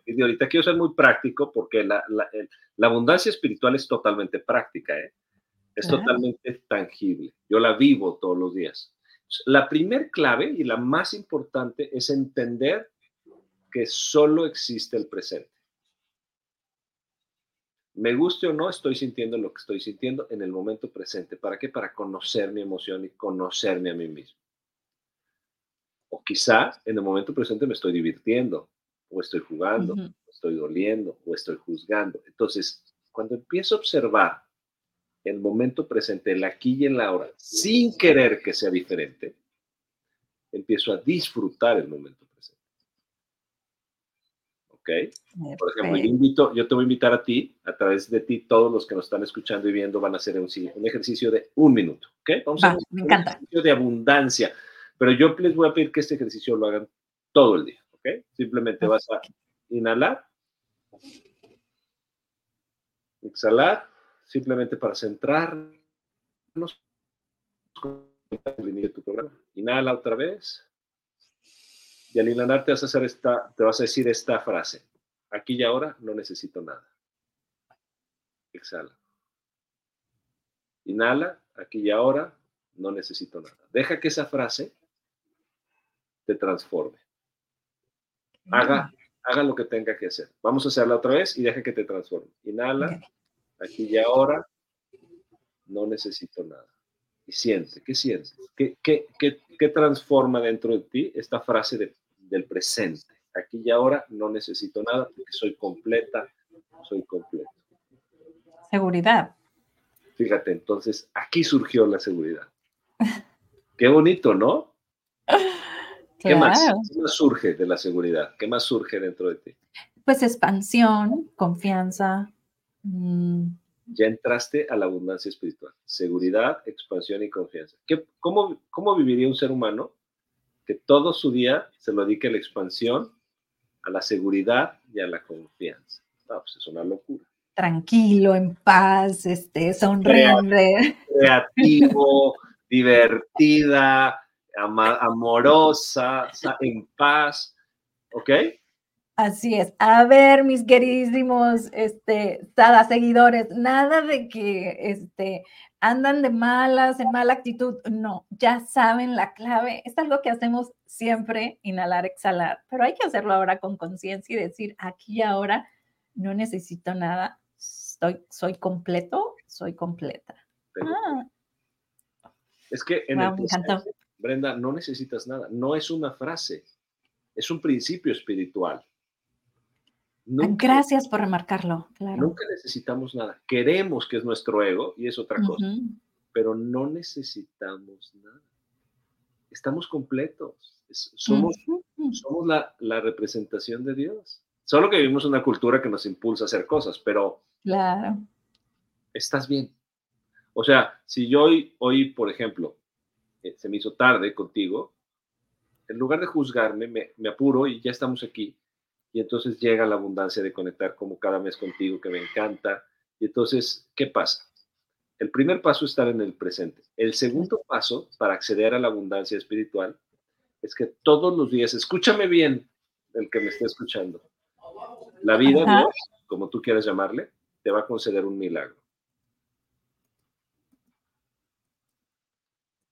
de ahorita. Quiero ser muy práctico porque la, la abundancia espiritual es totalmente práctica, ¿eh? es totalmente tangible. Yo la vivo todos los días. La primer clave y la más importante es entender que solo existe el presente. Me guste o no, estoy sintiendo lo que estoy sintiendo en el momento presente. ¿Para qué? Para conocer mi emoción y conocerme a mí mismo. O quizá en el momento presente me estoy divirtiendo, o estoy jugando, o estoy doliendo, o estoy juzgando. Entonces, cuando empiezo a observar el momento presente, el aquí y el ahora, sin querer que sea diferente, empiezo a disfrutar el momento. ¿Ok? Por ejemplo, yo, invito, yo te voy a invitar a ti, a través de ti, todos los que nos están escuchando y viendo van a hacer un, un ejercicio de un minuto. ¿Ok? Vamos a hacer un ejercicio de abundancia. Pero yo les voy a pedir que este ejercicio lo hagan todo el día. ¿Ok? Simplemente vas a inhalar, exhalar simplemente para centrarnos en tu programa. Inhala otra vez. Y al inhalar te vas a hacer esta, te vas a decir esta frase. Aquí y ahora no necesito nada. Exhala. Inhala, aquí y ahora no necesito nada. Deja que esa frase te transforme. Haga, haga lo que tenga que hacer. Vamos a hacerla otra vez y deja que te transforme. Inhala, aquí y ahora, no necesito nada. Y siente, ¿qué sientes? ¿Qué, qué, qué, transforma dentro de ti esta frase del presente? Aquí y ahora no necesito nada porque soy completa, soy completo. Seguridad. Fíjate, entonces aquí surgió la seguridad. Qué bonito, ¿no? ¿Qué, más? ¿Qué más surge de la seguridad? ¿Qué más surge dentro de ti? Pues expansión, confianza, Mm. Ya entraste a la abundancia espiritual. Seguridad, expansión y confianza. ¿Qué, cómo, ¿Cómo viviría un ser humano que todo su día se lo dedique a la expansión, a la seguridad y a la confianza? No, pues es una locura. Tranquilo, en paz, este, sonriente. Creativo, divertida, amorosa, en paz. ¿Ok? Así es. A ver, mis queridísimos, este, seguidores, nada de que, este, andan de malas, en mala actitud. No, ya saben la clave. Es algo que hacemos siempre, inhalar, exhalar, pero hay que hacerlo ahora con conciencia y decir, aquí y ahora no necesito nada, estoy, soy completo, soy completa. Ah. Es que en el Brenda, no necesitas nada, no es una frase, es un principio espiritual. Gracias por remarcarlo. Nunca necesitamos nada. Queremos que es nuestro ego y es otra cosa, pero no necesitamos nada. Estamos completos. somos somos la, la, representación de Dios. Solo que vivimos una cultura que nos impulsa a hacer cosas, pero claro. estás bien. O sea, si yo hoy, hoy por ejemplo, eh, se me hizo tarde contigo, en lugar de juzgarme, me, me apuro y ya estamos aquí y entonces llega la abundancia de conectar como cada mes contigo, que me encanta. Y entonces, ¿qué pasa? El primer paso es estar en el presente. El segundo paso para acceder a la abundancia espiritual es que todos los días, escúchame bien, el que me esté escuchando, la vida, Dios, como tú quieras llamarle, te va a conceder un milagro.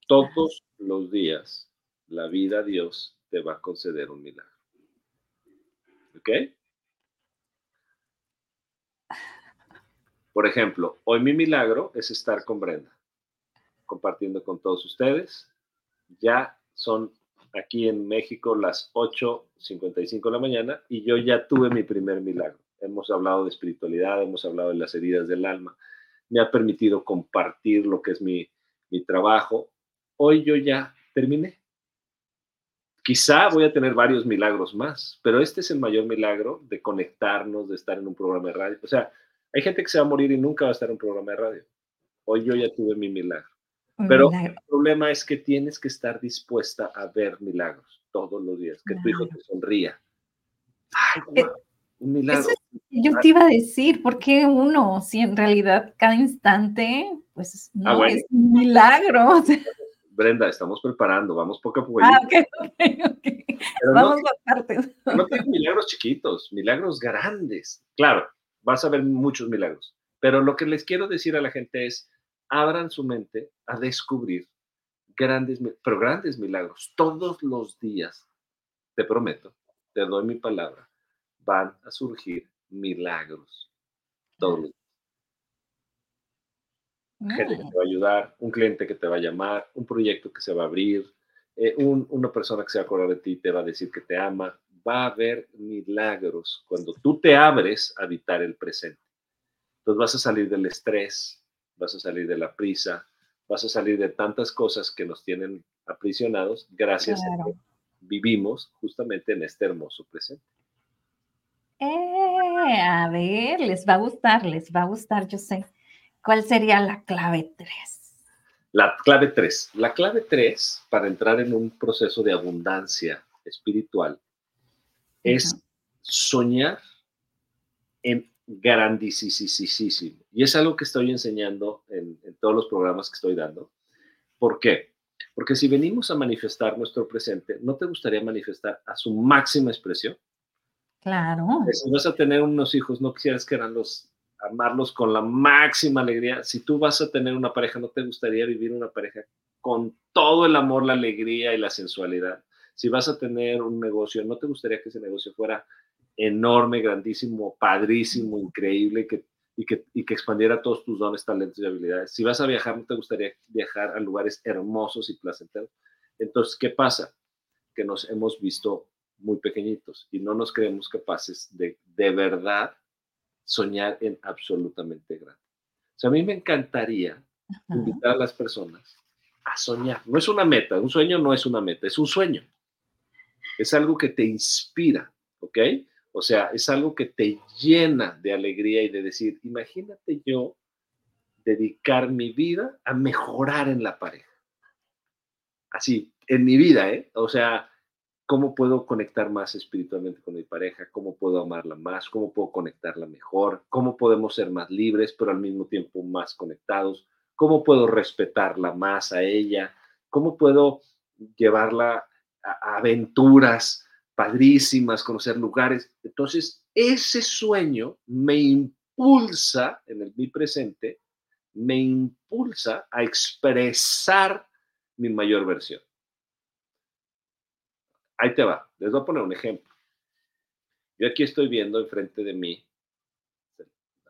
Todos los días, la vida, Dios, te va a conceder un milagro. ¿Ok? Por ejemplo, hoy mi milagro es estar con Brenda, compartiendo con todos ustedes. Ya son aquí en México las 8.55 de la mañana y yo ya tuve mi primer milagro. Hemos hablado de espiritualidad, hemos hablado de las heridas del alma. Me ha permitido compartir lo que es mi, mi trabajo. Hoy yo ya terminé. Quizá voy a tener varios milagros más, pero este es el mayor milagro de conectarnos, de estar en un programa de radio. O sea, hay gente que se va a morir y nunca va a estar en un programa de radio. Hoy yo ya tuve mi milagro. Pero el problema es que tienes que estar dispuesta a ver milagros todos los días, que tu hijo te sonría. Ay, eh, un milagro. yo te iba a decir, ¿por qué uno? Si en realidad cada instante, pues ah, no es un milagro. Brenda, estamos preparando, vamos poco a poco. Ah, ok, ok, Vamos no, a partes. No tengo milagros chiquitos, milagros grandes. Claro, vas a ver muchos milagros. Pero lo que les quiero decir a la gente es, abran su mente a descubrir grandes, pero grandes milagros. Todos los días, te prometo, te doy mi palabra, van a surgir milagros. Todos los días. Gente que te va a ayudar, un cliente que te va a llamar, un proyecto que se va a abrir, eh, una persona que se va a acordar de ti y te va a decir que te ama, va a haber milagros cuando tú te abres a habitar el presente. Entonces vas a salir del estrés, vas a salir de la prisa, vas a salir de tantas cosas que nos tienen aprisionados gracias a que vivimos justamente en este hermoso presente. Eh, a ver, les va a gustar, les va a gustar, yo sé. ¿Cuál sería la clave 3? La clave 3. La clave 3 para entrar en un proceso de abundancia espiritual es soñar en grandísimo. Y es algo que estoy enseñando en, todos los programas que estoy dando. ¿Por qué? Porque si venimos a manifestar nuestro presente, ¿no te gustaría manifestar a su máxima expresión? Claro. Si vas a tener unos hijos, no quisieras que eran los amarlos con la máxima alegría. Si tú vas a tener una pareja, ¿no te gustaría vivir una pareja con todo el amor, la alegría y la sensualidad? si vas a tener un negocio, ¿no te gustaría que ese negocio fuera enorme, grandísimo, padrísimo, increíble que, y, que, y que expandiera todos tus dones, talentos y habilidades? Si vas a viajar, ¿no te gustaría viajar a lugares hermosos y placenteros? Entonces, ¿qué pasa? Que nos hemos visto muy pequeñitos y no nos creemos capaces de de verdad soñar en absolutamente grande. O sea, a mí me encantaría invitar a las personas a soñar. No es una meta, un sueño no es una meta, es un sueño es algo que te inspira, ¿ok? O sea, es algo que te llena de alegría y de decir, imagínate yo dedicar mi vida a mejorar en la pareja. Así, en mi vida, ¿eh? O sea, ¿cómo puedo conectar más espiritualmente con mi pareja? ¿Cómo puedo amarla más? ¿Cómo puedo conectarla mejor? ¿Cómo podemos ser más libres, pero al mismo tiempo más conectados? ¿Cómo puedo respetarla más a ella? ¿Cómo puedo llevarla aventuras padrísimas, conocer lugares. Entonces, ese sueño me impulsa en el mi presente, me impulsa a expresar mi mayor versión. Ahí te va, les voy a poner un ejemplo. Yo aquí estoy viendo enfrente de mí,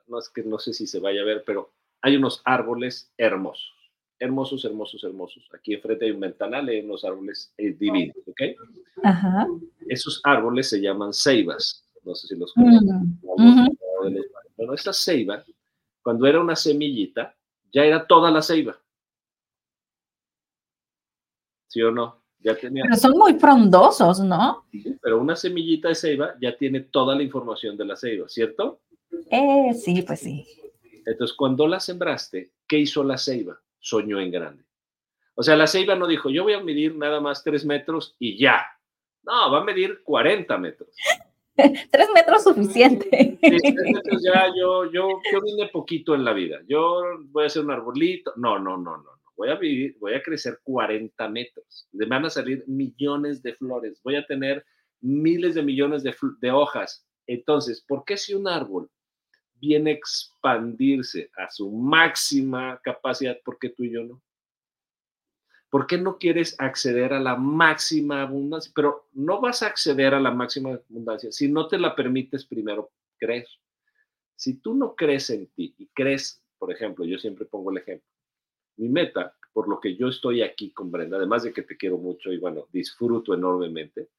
no es que no sé si se vaya a ver, pero hay unos árboles hermosos hermosos, hermosos, hermosos. Aquí enfrente hay un ventanal y hay unos árboles eh, divinos, ¿ok? Ajá. Esos árboles se llaman ceibas. No sé si los conocen. Bueno, esta ceiba, cuando era una semillita, ya era toda la ceiba. ¿Sí o no? Ya tenía... Pero son muy frondosos, ¿no? Sí, pero una semillita de ceiba ya tiene toda la información de la ceiba, ¿cierto? Eh, sí, pues sí. Entonces, cuando la sembraste, ¿qué hizo la ceiba? soñó en grande. O sea, la ceiba no dijo, yo voy a medir nada más tres metros y ya. No, va a medir 40 metros. tres metros suficiente. Sí, tres metros ya, yo, yo, yo vine poquito en la vida. Yo voy a hacer un arbolito. No, no, no, no. Voy a vivir, voy a crecer 40 metros. Le van a salir millones de flores. Voy a tener miles de millones de, de hojas. Entonces, ¿por qué si un árbol viene a expandirse a su máxima capacidad, ¿por qué tú y yo no? ¿Por qué no quieres acceder a la máxima abundancia? Pero no vas a acceder a la máxima abundancia si no te la permites primero creer. Si tú no crees en ti y crees, por ejemplo, yo siempre pongo el ejemplo, mi meta, por lo que yo estoy aquí con Brenda, además de que te quiero mucho y bueno, disfruto enormemente,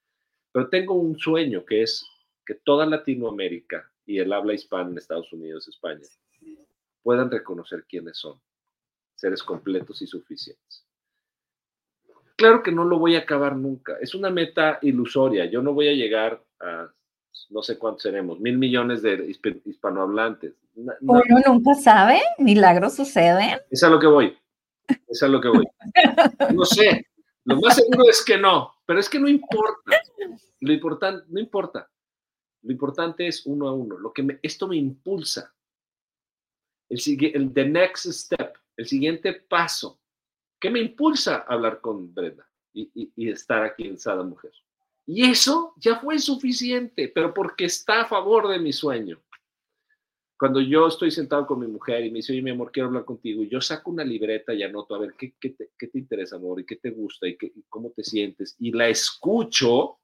pero tengo un sueño que es que toda Latinoamérica y el habla hispana en Estados Unidos, España, puedan reconocer quiénes son, seres completos y suficientes. Claro que no lo voy a acabar nunca, es una meta ilusoria, yo no voy a llegar a no sé cuántos seremos, mil millones de hispanohablantes. No, Uno nunca sabe, milagros suceden. Es a lo que voy, es lo que voy. No sé, lo más seguro es que no, pero es que no importa. Lo importante, no importa. Lo importante es uno a uno. Lo que me, esto me impulsa. El, el the next step, el siguiente paso, ¿qué me impulsa a hablar con Brenda y, y estar aquí en Sada Mujer. Y eso ya fue suficiente, pero porque está a favor de mi sueño. Cuando yo estoy sentado con mi mujer y me dice, oye, mi amor, quiero hablar contigo, y yo saco una libreta y anoto, a ver, ¿qué, qué, te, qué te, interesa, amor? ¿Y qué te gusta? ¿Y, qué, y cómo te sientes? Y la escucho,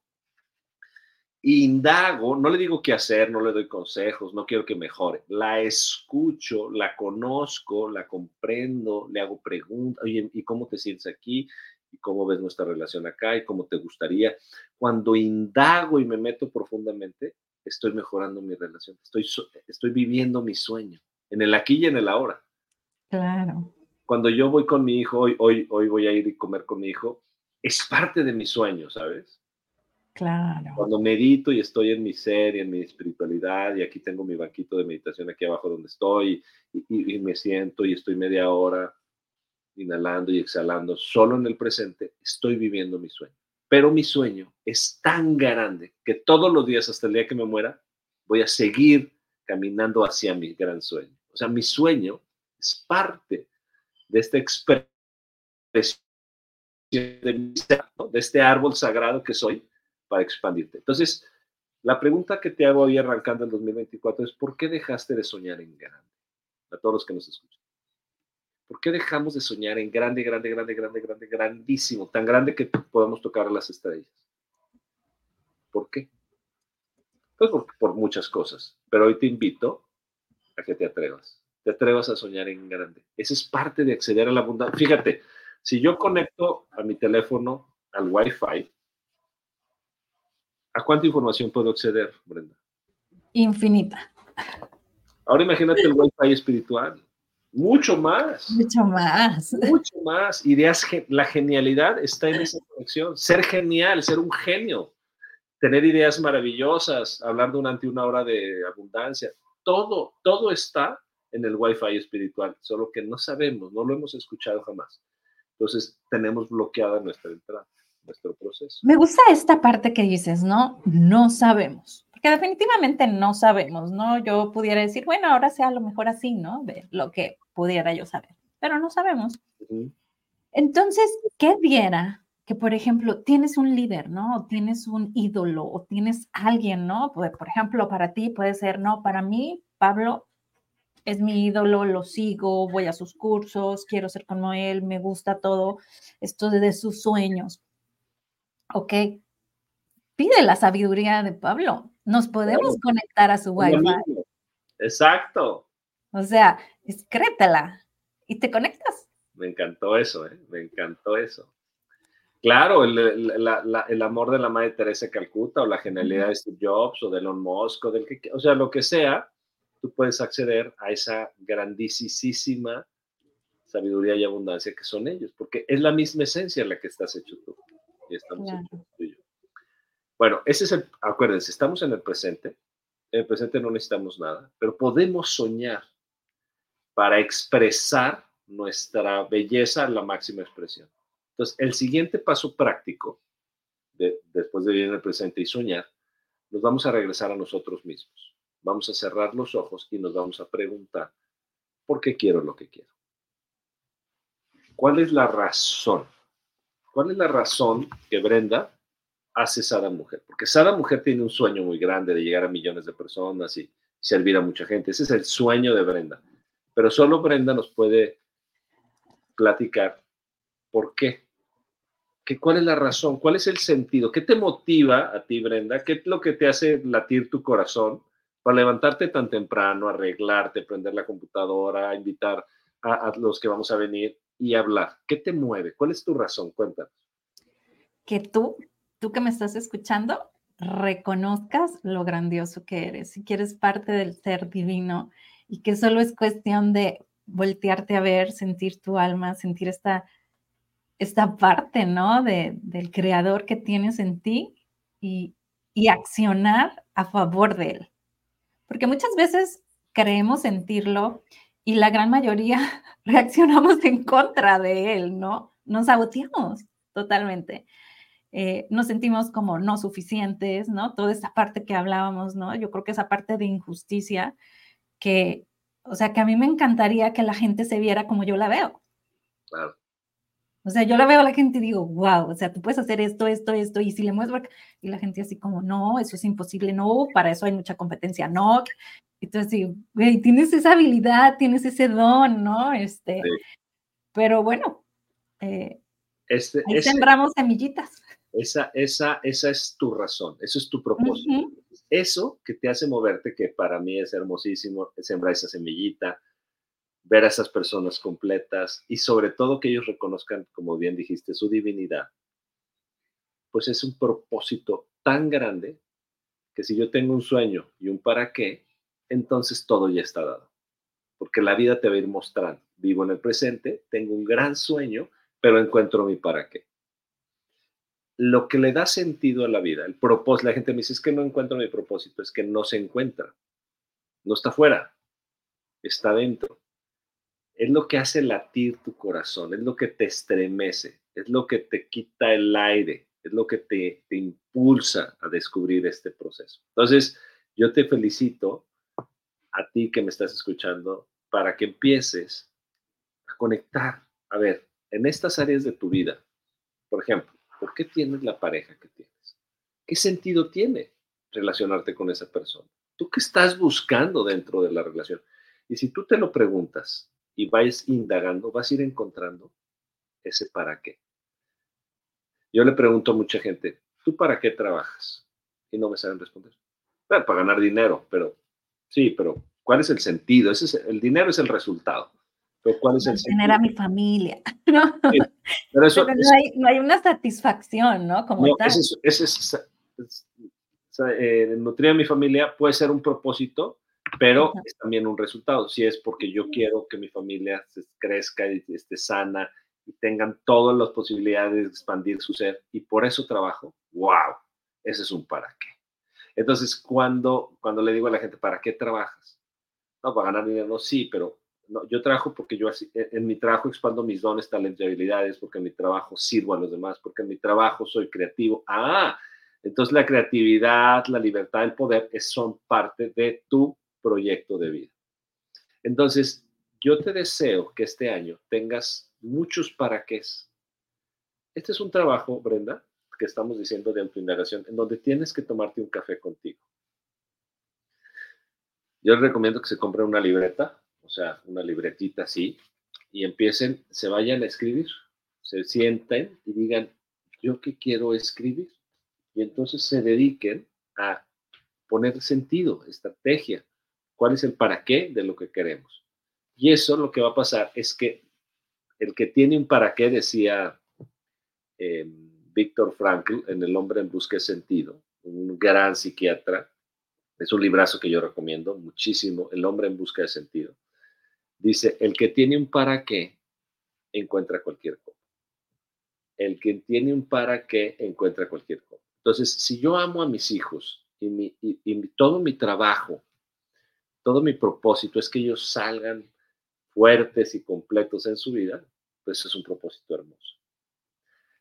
indago, no le digo qué hacer, no le doy consejos, no quiero que mejore, la escucho, la conozco, la comprendo, le hago preguntas, oye, ¿y cómo te sientes aquí? ¿Y cómo ves nuestra relación acá? ¿Y cómo te gustaría? Cuando indago y me meto profundamente, estoy mejorando mi relación, estoy, estoy viviendo mi sueño, en el aquí y en el ahora. Claro. Cuando yo voy con mi hijo, hoy, hoy, hoy voy a ir y comer con mi hijo, es parte de mi sueño, ¿sabes? Claro. Cuando medito y estoy en mi ser y en mi espiritualidad, y aquí tengo mi banquito de meditación aquí abajo donde estoy, y, y, me siento y estoy media hora inhalando y exhalando, solo en el presente, estoy viviendo mi sueño. Pero mi sueño es tan grande que todos los días, hasta el día que me muera, voy a seguir caminando hacia mi gran sueño. O sea, mi sueño es parte de esta de este árbol sagrado que soy para expandirte. Entonces, la pregunta que te hago hoy arrancando el 2024 es, ¿por qué dejaste de soñar en grande? A todos los que nos escuchan. ¿Por qué dejamos de soñar en grande, grande, grande, grande, grande, grandísimo, tan grande que podemos tocar las estrellas? ¿Por qué? Pues por, por muchas cosas, pero hoy te invito a que te atrevas, te atrevas a soñar en grande. Esa es parte de acceder a la abundancia. Fíjate, si yo conecto a mi teléfono al Wi-Fi, ¿A cuánta información puedo acceder, Brenda? Infinita. Ahora imagínate el Wi-Fi espiritual. Mucho más. Mucho más. Mucho más. Ideas, la genialidad está en esa conexión. Ser genial, ser un genio. Tener ideas maravillosas, hablar durante una hora de abundancia. Todo, todo está en el Wi-Fi espiritual, solo que no sabemos, no lo hemos escuchado jamás. Entonces tenemos bloqueada nuestra entrada nuestro proceso. Me gusta esta parte que dices, ¿no? No sabemos, porque definitivamente no sabemos, ¿no? Yo pudiera decir, bueno, ahora sea a lo mejor así, ¿no? De lo que pudiera yo saber, pero no sabemos. Entonces, ¿qué diera que, por ejemplo, tienes un líder, ¿no? O tienes un ídolo, o tienes alguien, ¿no? Pues, por ejemplo, para ti puede ser, no, para mí, Pablo es mi ídolo, lo sigo, voy a sus cursos, quiero ser como él, me gusta todo esto de sus sueños ok, pide la sabiduría de Pablo. Nos podemos conectar a su Wi-Fi. Exacto. O sea, escrétela y te conectas. Me encantó eso, ¿eh? me encantó eso. Claro, el, amor de la Madre Teresa Calcuta o la genialidad de Steve Jobs o de Elon Musk o del que, o sea, lo que sea, tú puedes acceder a esa grandísima sabiduría y abundancia que son ellos, porque es la misma esencia en la que estás hecho tú estamos Bueno, ese es el, acuérdense, estamos en el presente, en el presente no necesitamos nada, pero podemos soñar para expresar nuestra belleza en la máxima expresión. Entonces, el siguiente paso práctico, de, después de vivir en el presente y soñar, nos vamos a regresar a nosotros mismos. Vamos a cerrar los ojos y nos vamos a preguntar, ¿por qué quiero lo que quiero? ¿Cuál es la razón? ¿Cuál es la razón que Brenda hace Sada Mujer? Porque Sada Mujer tiene un sueño muy grande de llegar a millones de personas y servir a mucha gente. Ese es el sueño de Brenda. Pero solo Brenda nos puede platicar por qué. ¿Qué, ¿Cuál es la razón? ¿Cuál es el sentido? ¿Qué te motiva a ti, Brenda? ¿Qué es lo que te hace latir tu corazón para levantarte tan temprano, arreglarte, prender la computadora, invitar a, los que vamos a venir y hablar? ¿Qué te mueve? ¿Cuál es tu razón? Cuéntanos. Que tú, tú que me estás escuchando, reconozcas lo grandioso que eres y que eres parte del ser divino y que solo es cuestión de voltearte a ver, sentir tu alma, sentir esta, esta parte, ¿no? De, del creador que tienes en ti y, y accionar a favor de él. Porque muchas veces creemos sentirlo y la gran mayoría reaccionamos en contra de él, ¿no? Nos saboteamos totalmente. Eh, nos sentimos como no suficientes, ¿no? Toda esa parte que hablábamos, ¿no? Yo creo que esa parte de injusticia que, o sea, que a mí me encantaría que la gente se viera como yo la veo. Claro. O sea, yo la veo a la gente y digo, wow, o sea, tú puedes hacer esto, esto, esto, y si le muestro, y la gente así como, no, eso es imposible, no, para eso hay mucha competencia, no. Entonces, sí, güey, tienes esa habilidad, tienes ese don, ¿no? Este, pero bueno, eh, este, ahí sembramos semillitas. Esa, esa, esa es tu razón, eso es tu propósito. Eso que te hace moverte, que para mí es hermosísimo, sembrar esa semillita, ver a esas personas completas y sobre todo que ellos reconozcan, como bien dijiste, su divinidad, pues es un propósito tan grande que si yo tengo un sueño y un para qué, entonces todo ya está dado. Porque la vida te va a ir mostrando. Vivo en el presente, tengo un gran sueño, pero encuentro mi para qué. Lo que le da sentido a la vida, el propósito, la gente me dice, es que no encuentro mi propósito, es que no se encuentra. No está fuera, está dentro es lo que hace latir tu corazón, es lo que te estremece, es lo que te quita el aire, es lo que te, impulsa a descubrir este proceso. Entonces, yo te felicito a ti que me estás escuchando para que empieces a conectar. A ver, en estas áreas de tu vida, por ejemplo, ¿por qué tienes la pareja que tienes? ¿Qué sentido tiene relacionarte con esa persona? ¿Tú qué estás buscando dentro de la relación? Y si tú te lo preguntas y vais indagando, vas a ir encontrando ese para qué. Yo le pregunto a mucha gente, ¿tú para qué trabajas? Y no me saben responder. para ganar dinero, pero sí, pero ¿cuál es el sentido? Ese es, el dinero es el resultado. Pero ¿cuál es el sentido? a mi familia, ¿no? Pero eso, no, hay, una satisfacción, ¿no? Como no, Ese es, eh, nutrir a mi familia puede ser un propósito, pero es también un resultado. Si es porque yo quiero que mi familia crezca y esté sana y tengan todas las posibilidades de expandir su ser y por eso trabajo, wow, ese es un para qué. Entonces, cuando, cuando le digo a la gente, ¿para qué trabajas? No, para ganar dinero, no, sí, pero no, yo trabajo porque yo e, en mi trabajo expando mis dones, talentos y habilidades, porque en mi trabajo sirvo a los demás, porque en mi trabajo soy creativo. Ah, entonces la creatividad, la libertad, el poder son parte de tu proyecto de vida. Entonces, yo te deseo que este año tengas muchos para qué. Este es un trabajo, Brenda, que estamos diciendo de autoindagación, en donde tienes que tomarte un café contigo. Yo recomiendo que se compren una libreta, sea, una libretita así, y empiecen, se vayan a escribir, se sienten y digan, yo qué quiero escribir. Y entonces se dediquen a poner sentido, estrategia, cuál es el para qué de lo que queremos. Y eso lo que va a pasar es que el que tiene un para qué, decía eh, Víctor Frankl en El hombre en busca de sentido, un gran psiquiatra, es un librazo que yo recomiendo muchísimo, El hombre en busca de sentido. Dice, el que tiene un para qué encuentra cualquier cosa. El que tiene un para qué encuentra cualquier cosa. Entonces, si yo amo a mis hijos y, y todo mi trabajo todo mi propósito es que ellos salgan fuertes y completos en su vida, pues es un propósito hermoso.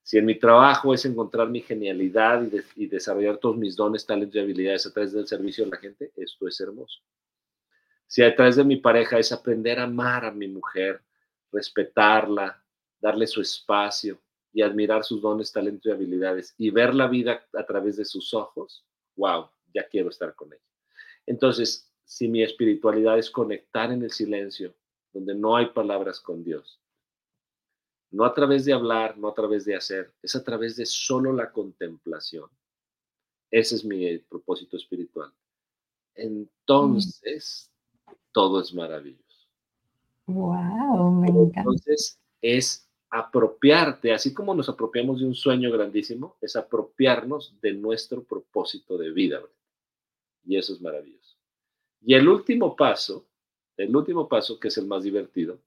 Si en mi trabajo es encontrar mi genialidad y, desarrollar todos mis dones, talentos y habilidades a través del servicio a la gente, esto es hermoso. Si a través de mi pareja es aprender a amar a mi mujer, respetarla, darle su espacio y admirar sus dones, talentos y habilidades y ver la vida a través de sus ojos, wow, ya quiero estar con ella. Entonces, si mi espiritualidad es conectar en el silencio, donde no hay palabras con Dios. No a través de hablar, no a través de hacer, es a través de solo la contemplación. Ese es mi propósito espiritual. entonces todo es maravilloso. Wow, me encanta. Entonces es apropiarte, así como nos apropiamos de un sueño grandísimo, es apropiarnos de nuestro propósito de vida. Y eso es maravilloso. Y el último paso, el último paso, que es el más divertido,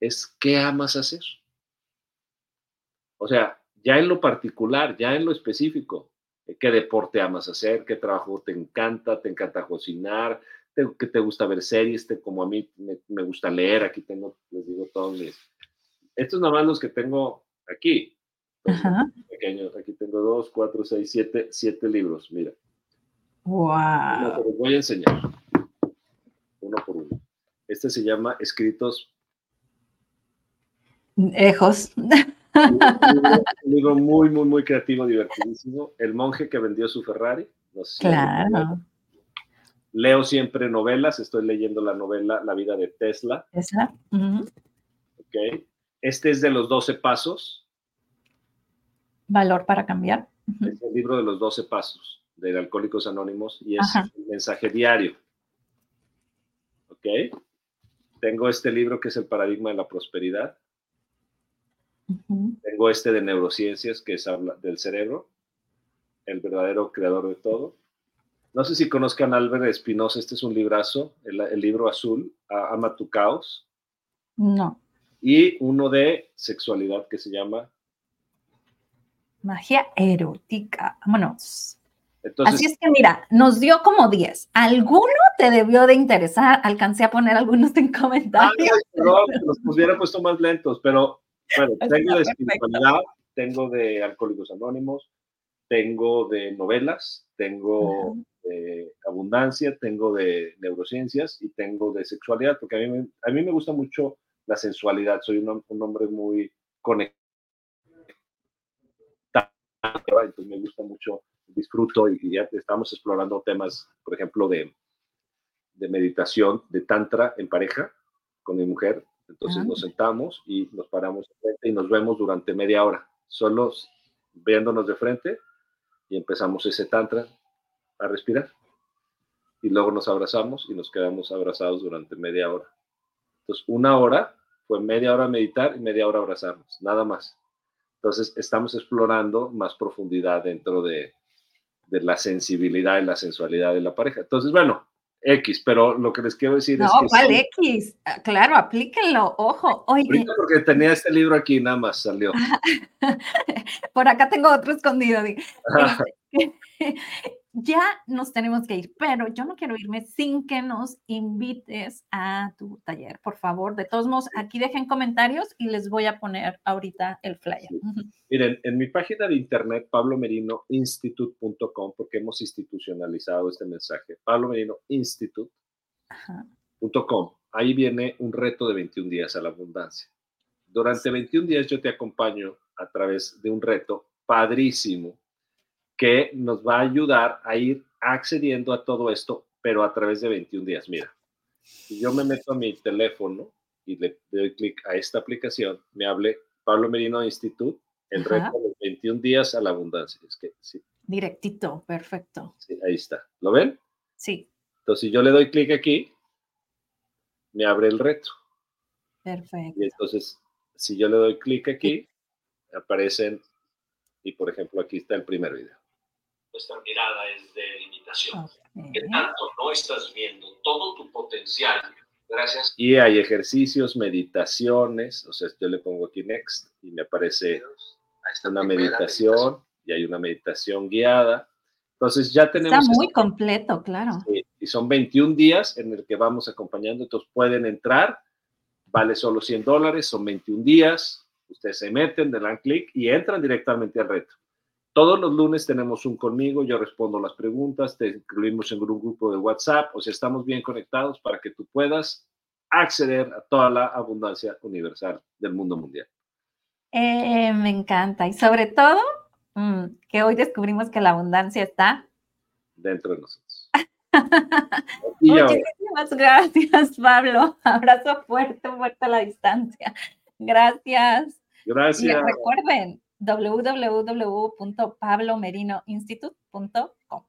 es qué amas hacer. O sea, ya en lo particular, ya en lo específico, qué deporte amas hacer, qué trabajo te encanta, te encanta cocinar, qué te gusta ver series, te, como a mí me, gusta leer, aquí tengo, les digo todos mis... Estos nomás los que tengo aquí. Pequeños, aquí tengo dos, cuatro, seis, siete, siete libros, mira. Wow. los voy a enseñar, uno por uno. Este se llama Escritos. Ejos. Un libro muy, muy, muy creativo, divertidísimo. El monje que vendió su Ferrari. claro. Leo siempre novelas. Estoy leyendo la novela La vida de Tesla. Tesla. Ok. Este es de los 12 pasos. Valor para cambiar. Es el libro de los 12 pasos de Alcohólicos Anónimos y es un mensaje diario. ¿Ok? Tengo este libro que es El paradigma de la prosperidad. Tengo este de neurociencias que es habla del cerebro, el verdadero creador de todo. No sé si conozcan a Albert Espinosa, este es un librazo, el, libro azul, Ama tu caos. No. Y uno de sexualidad que se llama Magia erótica. Vámonos. Así es que mira, nos dio como 10. ¿Alguno te debió de interesar? Alcancé a poner algunos en comentarios. no, los hubiera puesto más lentos, pero bueno, tengo de espiritualidad, tengo de Alcohólicos Anónimos, tengo de novelas, tengo de abundancia, tengo de neurociencias y tengo de sexualidad, porque a mí, me, a mí me gusta mucho la sensualidad, soy un, un hombre muy conectado, entonces me gusta mucho, disfruto y ya estamos explorando temas, por ejemplo, de, de meditación, de tantra en pareja con mi mujer, entonces nos sentamos y nos paramos de frente y nos vemos durante media hora, solos viéndonos de frente y empezamos ese tantra a respirar. Y luego nos abrazamos y nos quedamos abrazados durante media hora. Entonces, una hora fue media hora meditar y media hora abrazarnos, nada más. Entonces, estamos explorando más profundidad dentro de, de la sensibilidad y la sensualidad de la pareja. Entonces, bueno, X, pero lo que les quiero decir es que. No, ¿cuál X? Ah, claro, aplíquenlo, ojo. Oye. Porque tenía este libro aquí, nada más salió. Por acá tengo otro escondido. Ya nos tenemos que ir, pero yo no quiero irme sin que nos invites a tu taller, por favor. De todos modos, aquí dejen comentarios y les voy a poner ahorita el flyer. Miren, en mi página de internet, pablomerinoinstitute.com, porque hemos institucionalizado este mensaje, pablomerinoinstitute.com, ahí viene un reto de 21 días a la abundancia. Durante 21 días yo te acompaño a través de un reto padrísimo que nos va a ayudar a ir accediendo a todo esto, pero a través de 21 días. Mira, si yo me meto a mi teléfono y le doy clic a esta aplicación, me hable Pablo Merino Institute, el reto de 21 días a la abundancia. Es que sí. Directito, perfecto. Sí, ahí está. ¿Lo ven? Sí. Entonces, si yo le doy clic aquí, me abre el reto. Perfecto. Y entonces, si yo le doy clic aquí, aparecen, y por ejemplo, aquí está el primer video nuestra mirada es de limitación. Que tanto no estás viendo todo tu potencial. Gracias. Y hay ejercicios, meditaciones, o sea, yo le pongo aquí next y me aparece una meditación y hay una meditación guiada. Entonces ya tenemos... Está muy completo, claro. y son 21 días en el que vamos acompañando, entonces pueden entrar, vale solo 100 dólares, son 21 días, ustedes se meten, le dan clic y entran directamente al reto. Todos los lunes tenemos un conmigo, yo respondo las preguntas, te incluimos en un grupo de WhatsApp, o sea, estamos bien conectados para que tú puedas acceder a toda la abundancia universal del mundo mundial. Eh, me encanta y sobre todo mm, que hoy descubrimos que la abundancia está dentro de nosotros. Muchísimas gracias, Pablo. Abrazo fuerte, fuerte a la distancia. Gracias. Gracias. Y recuerden, www.pablomerinoinstitute.com.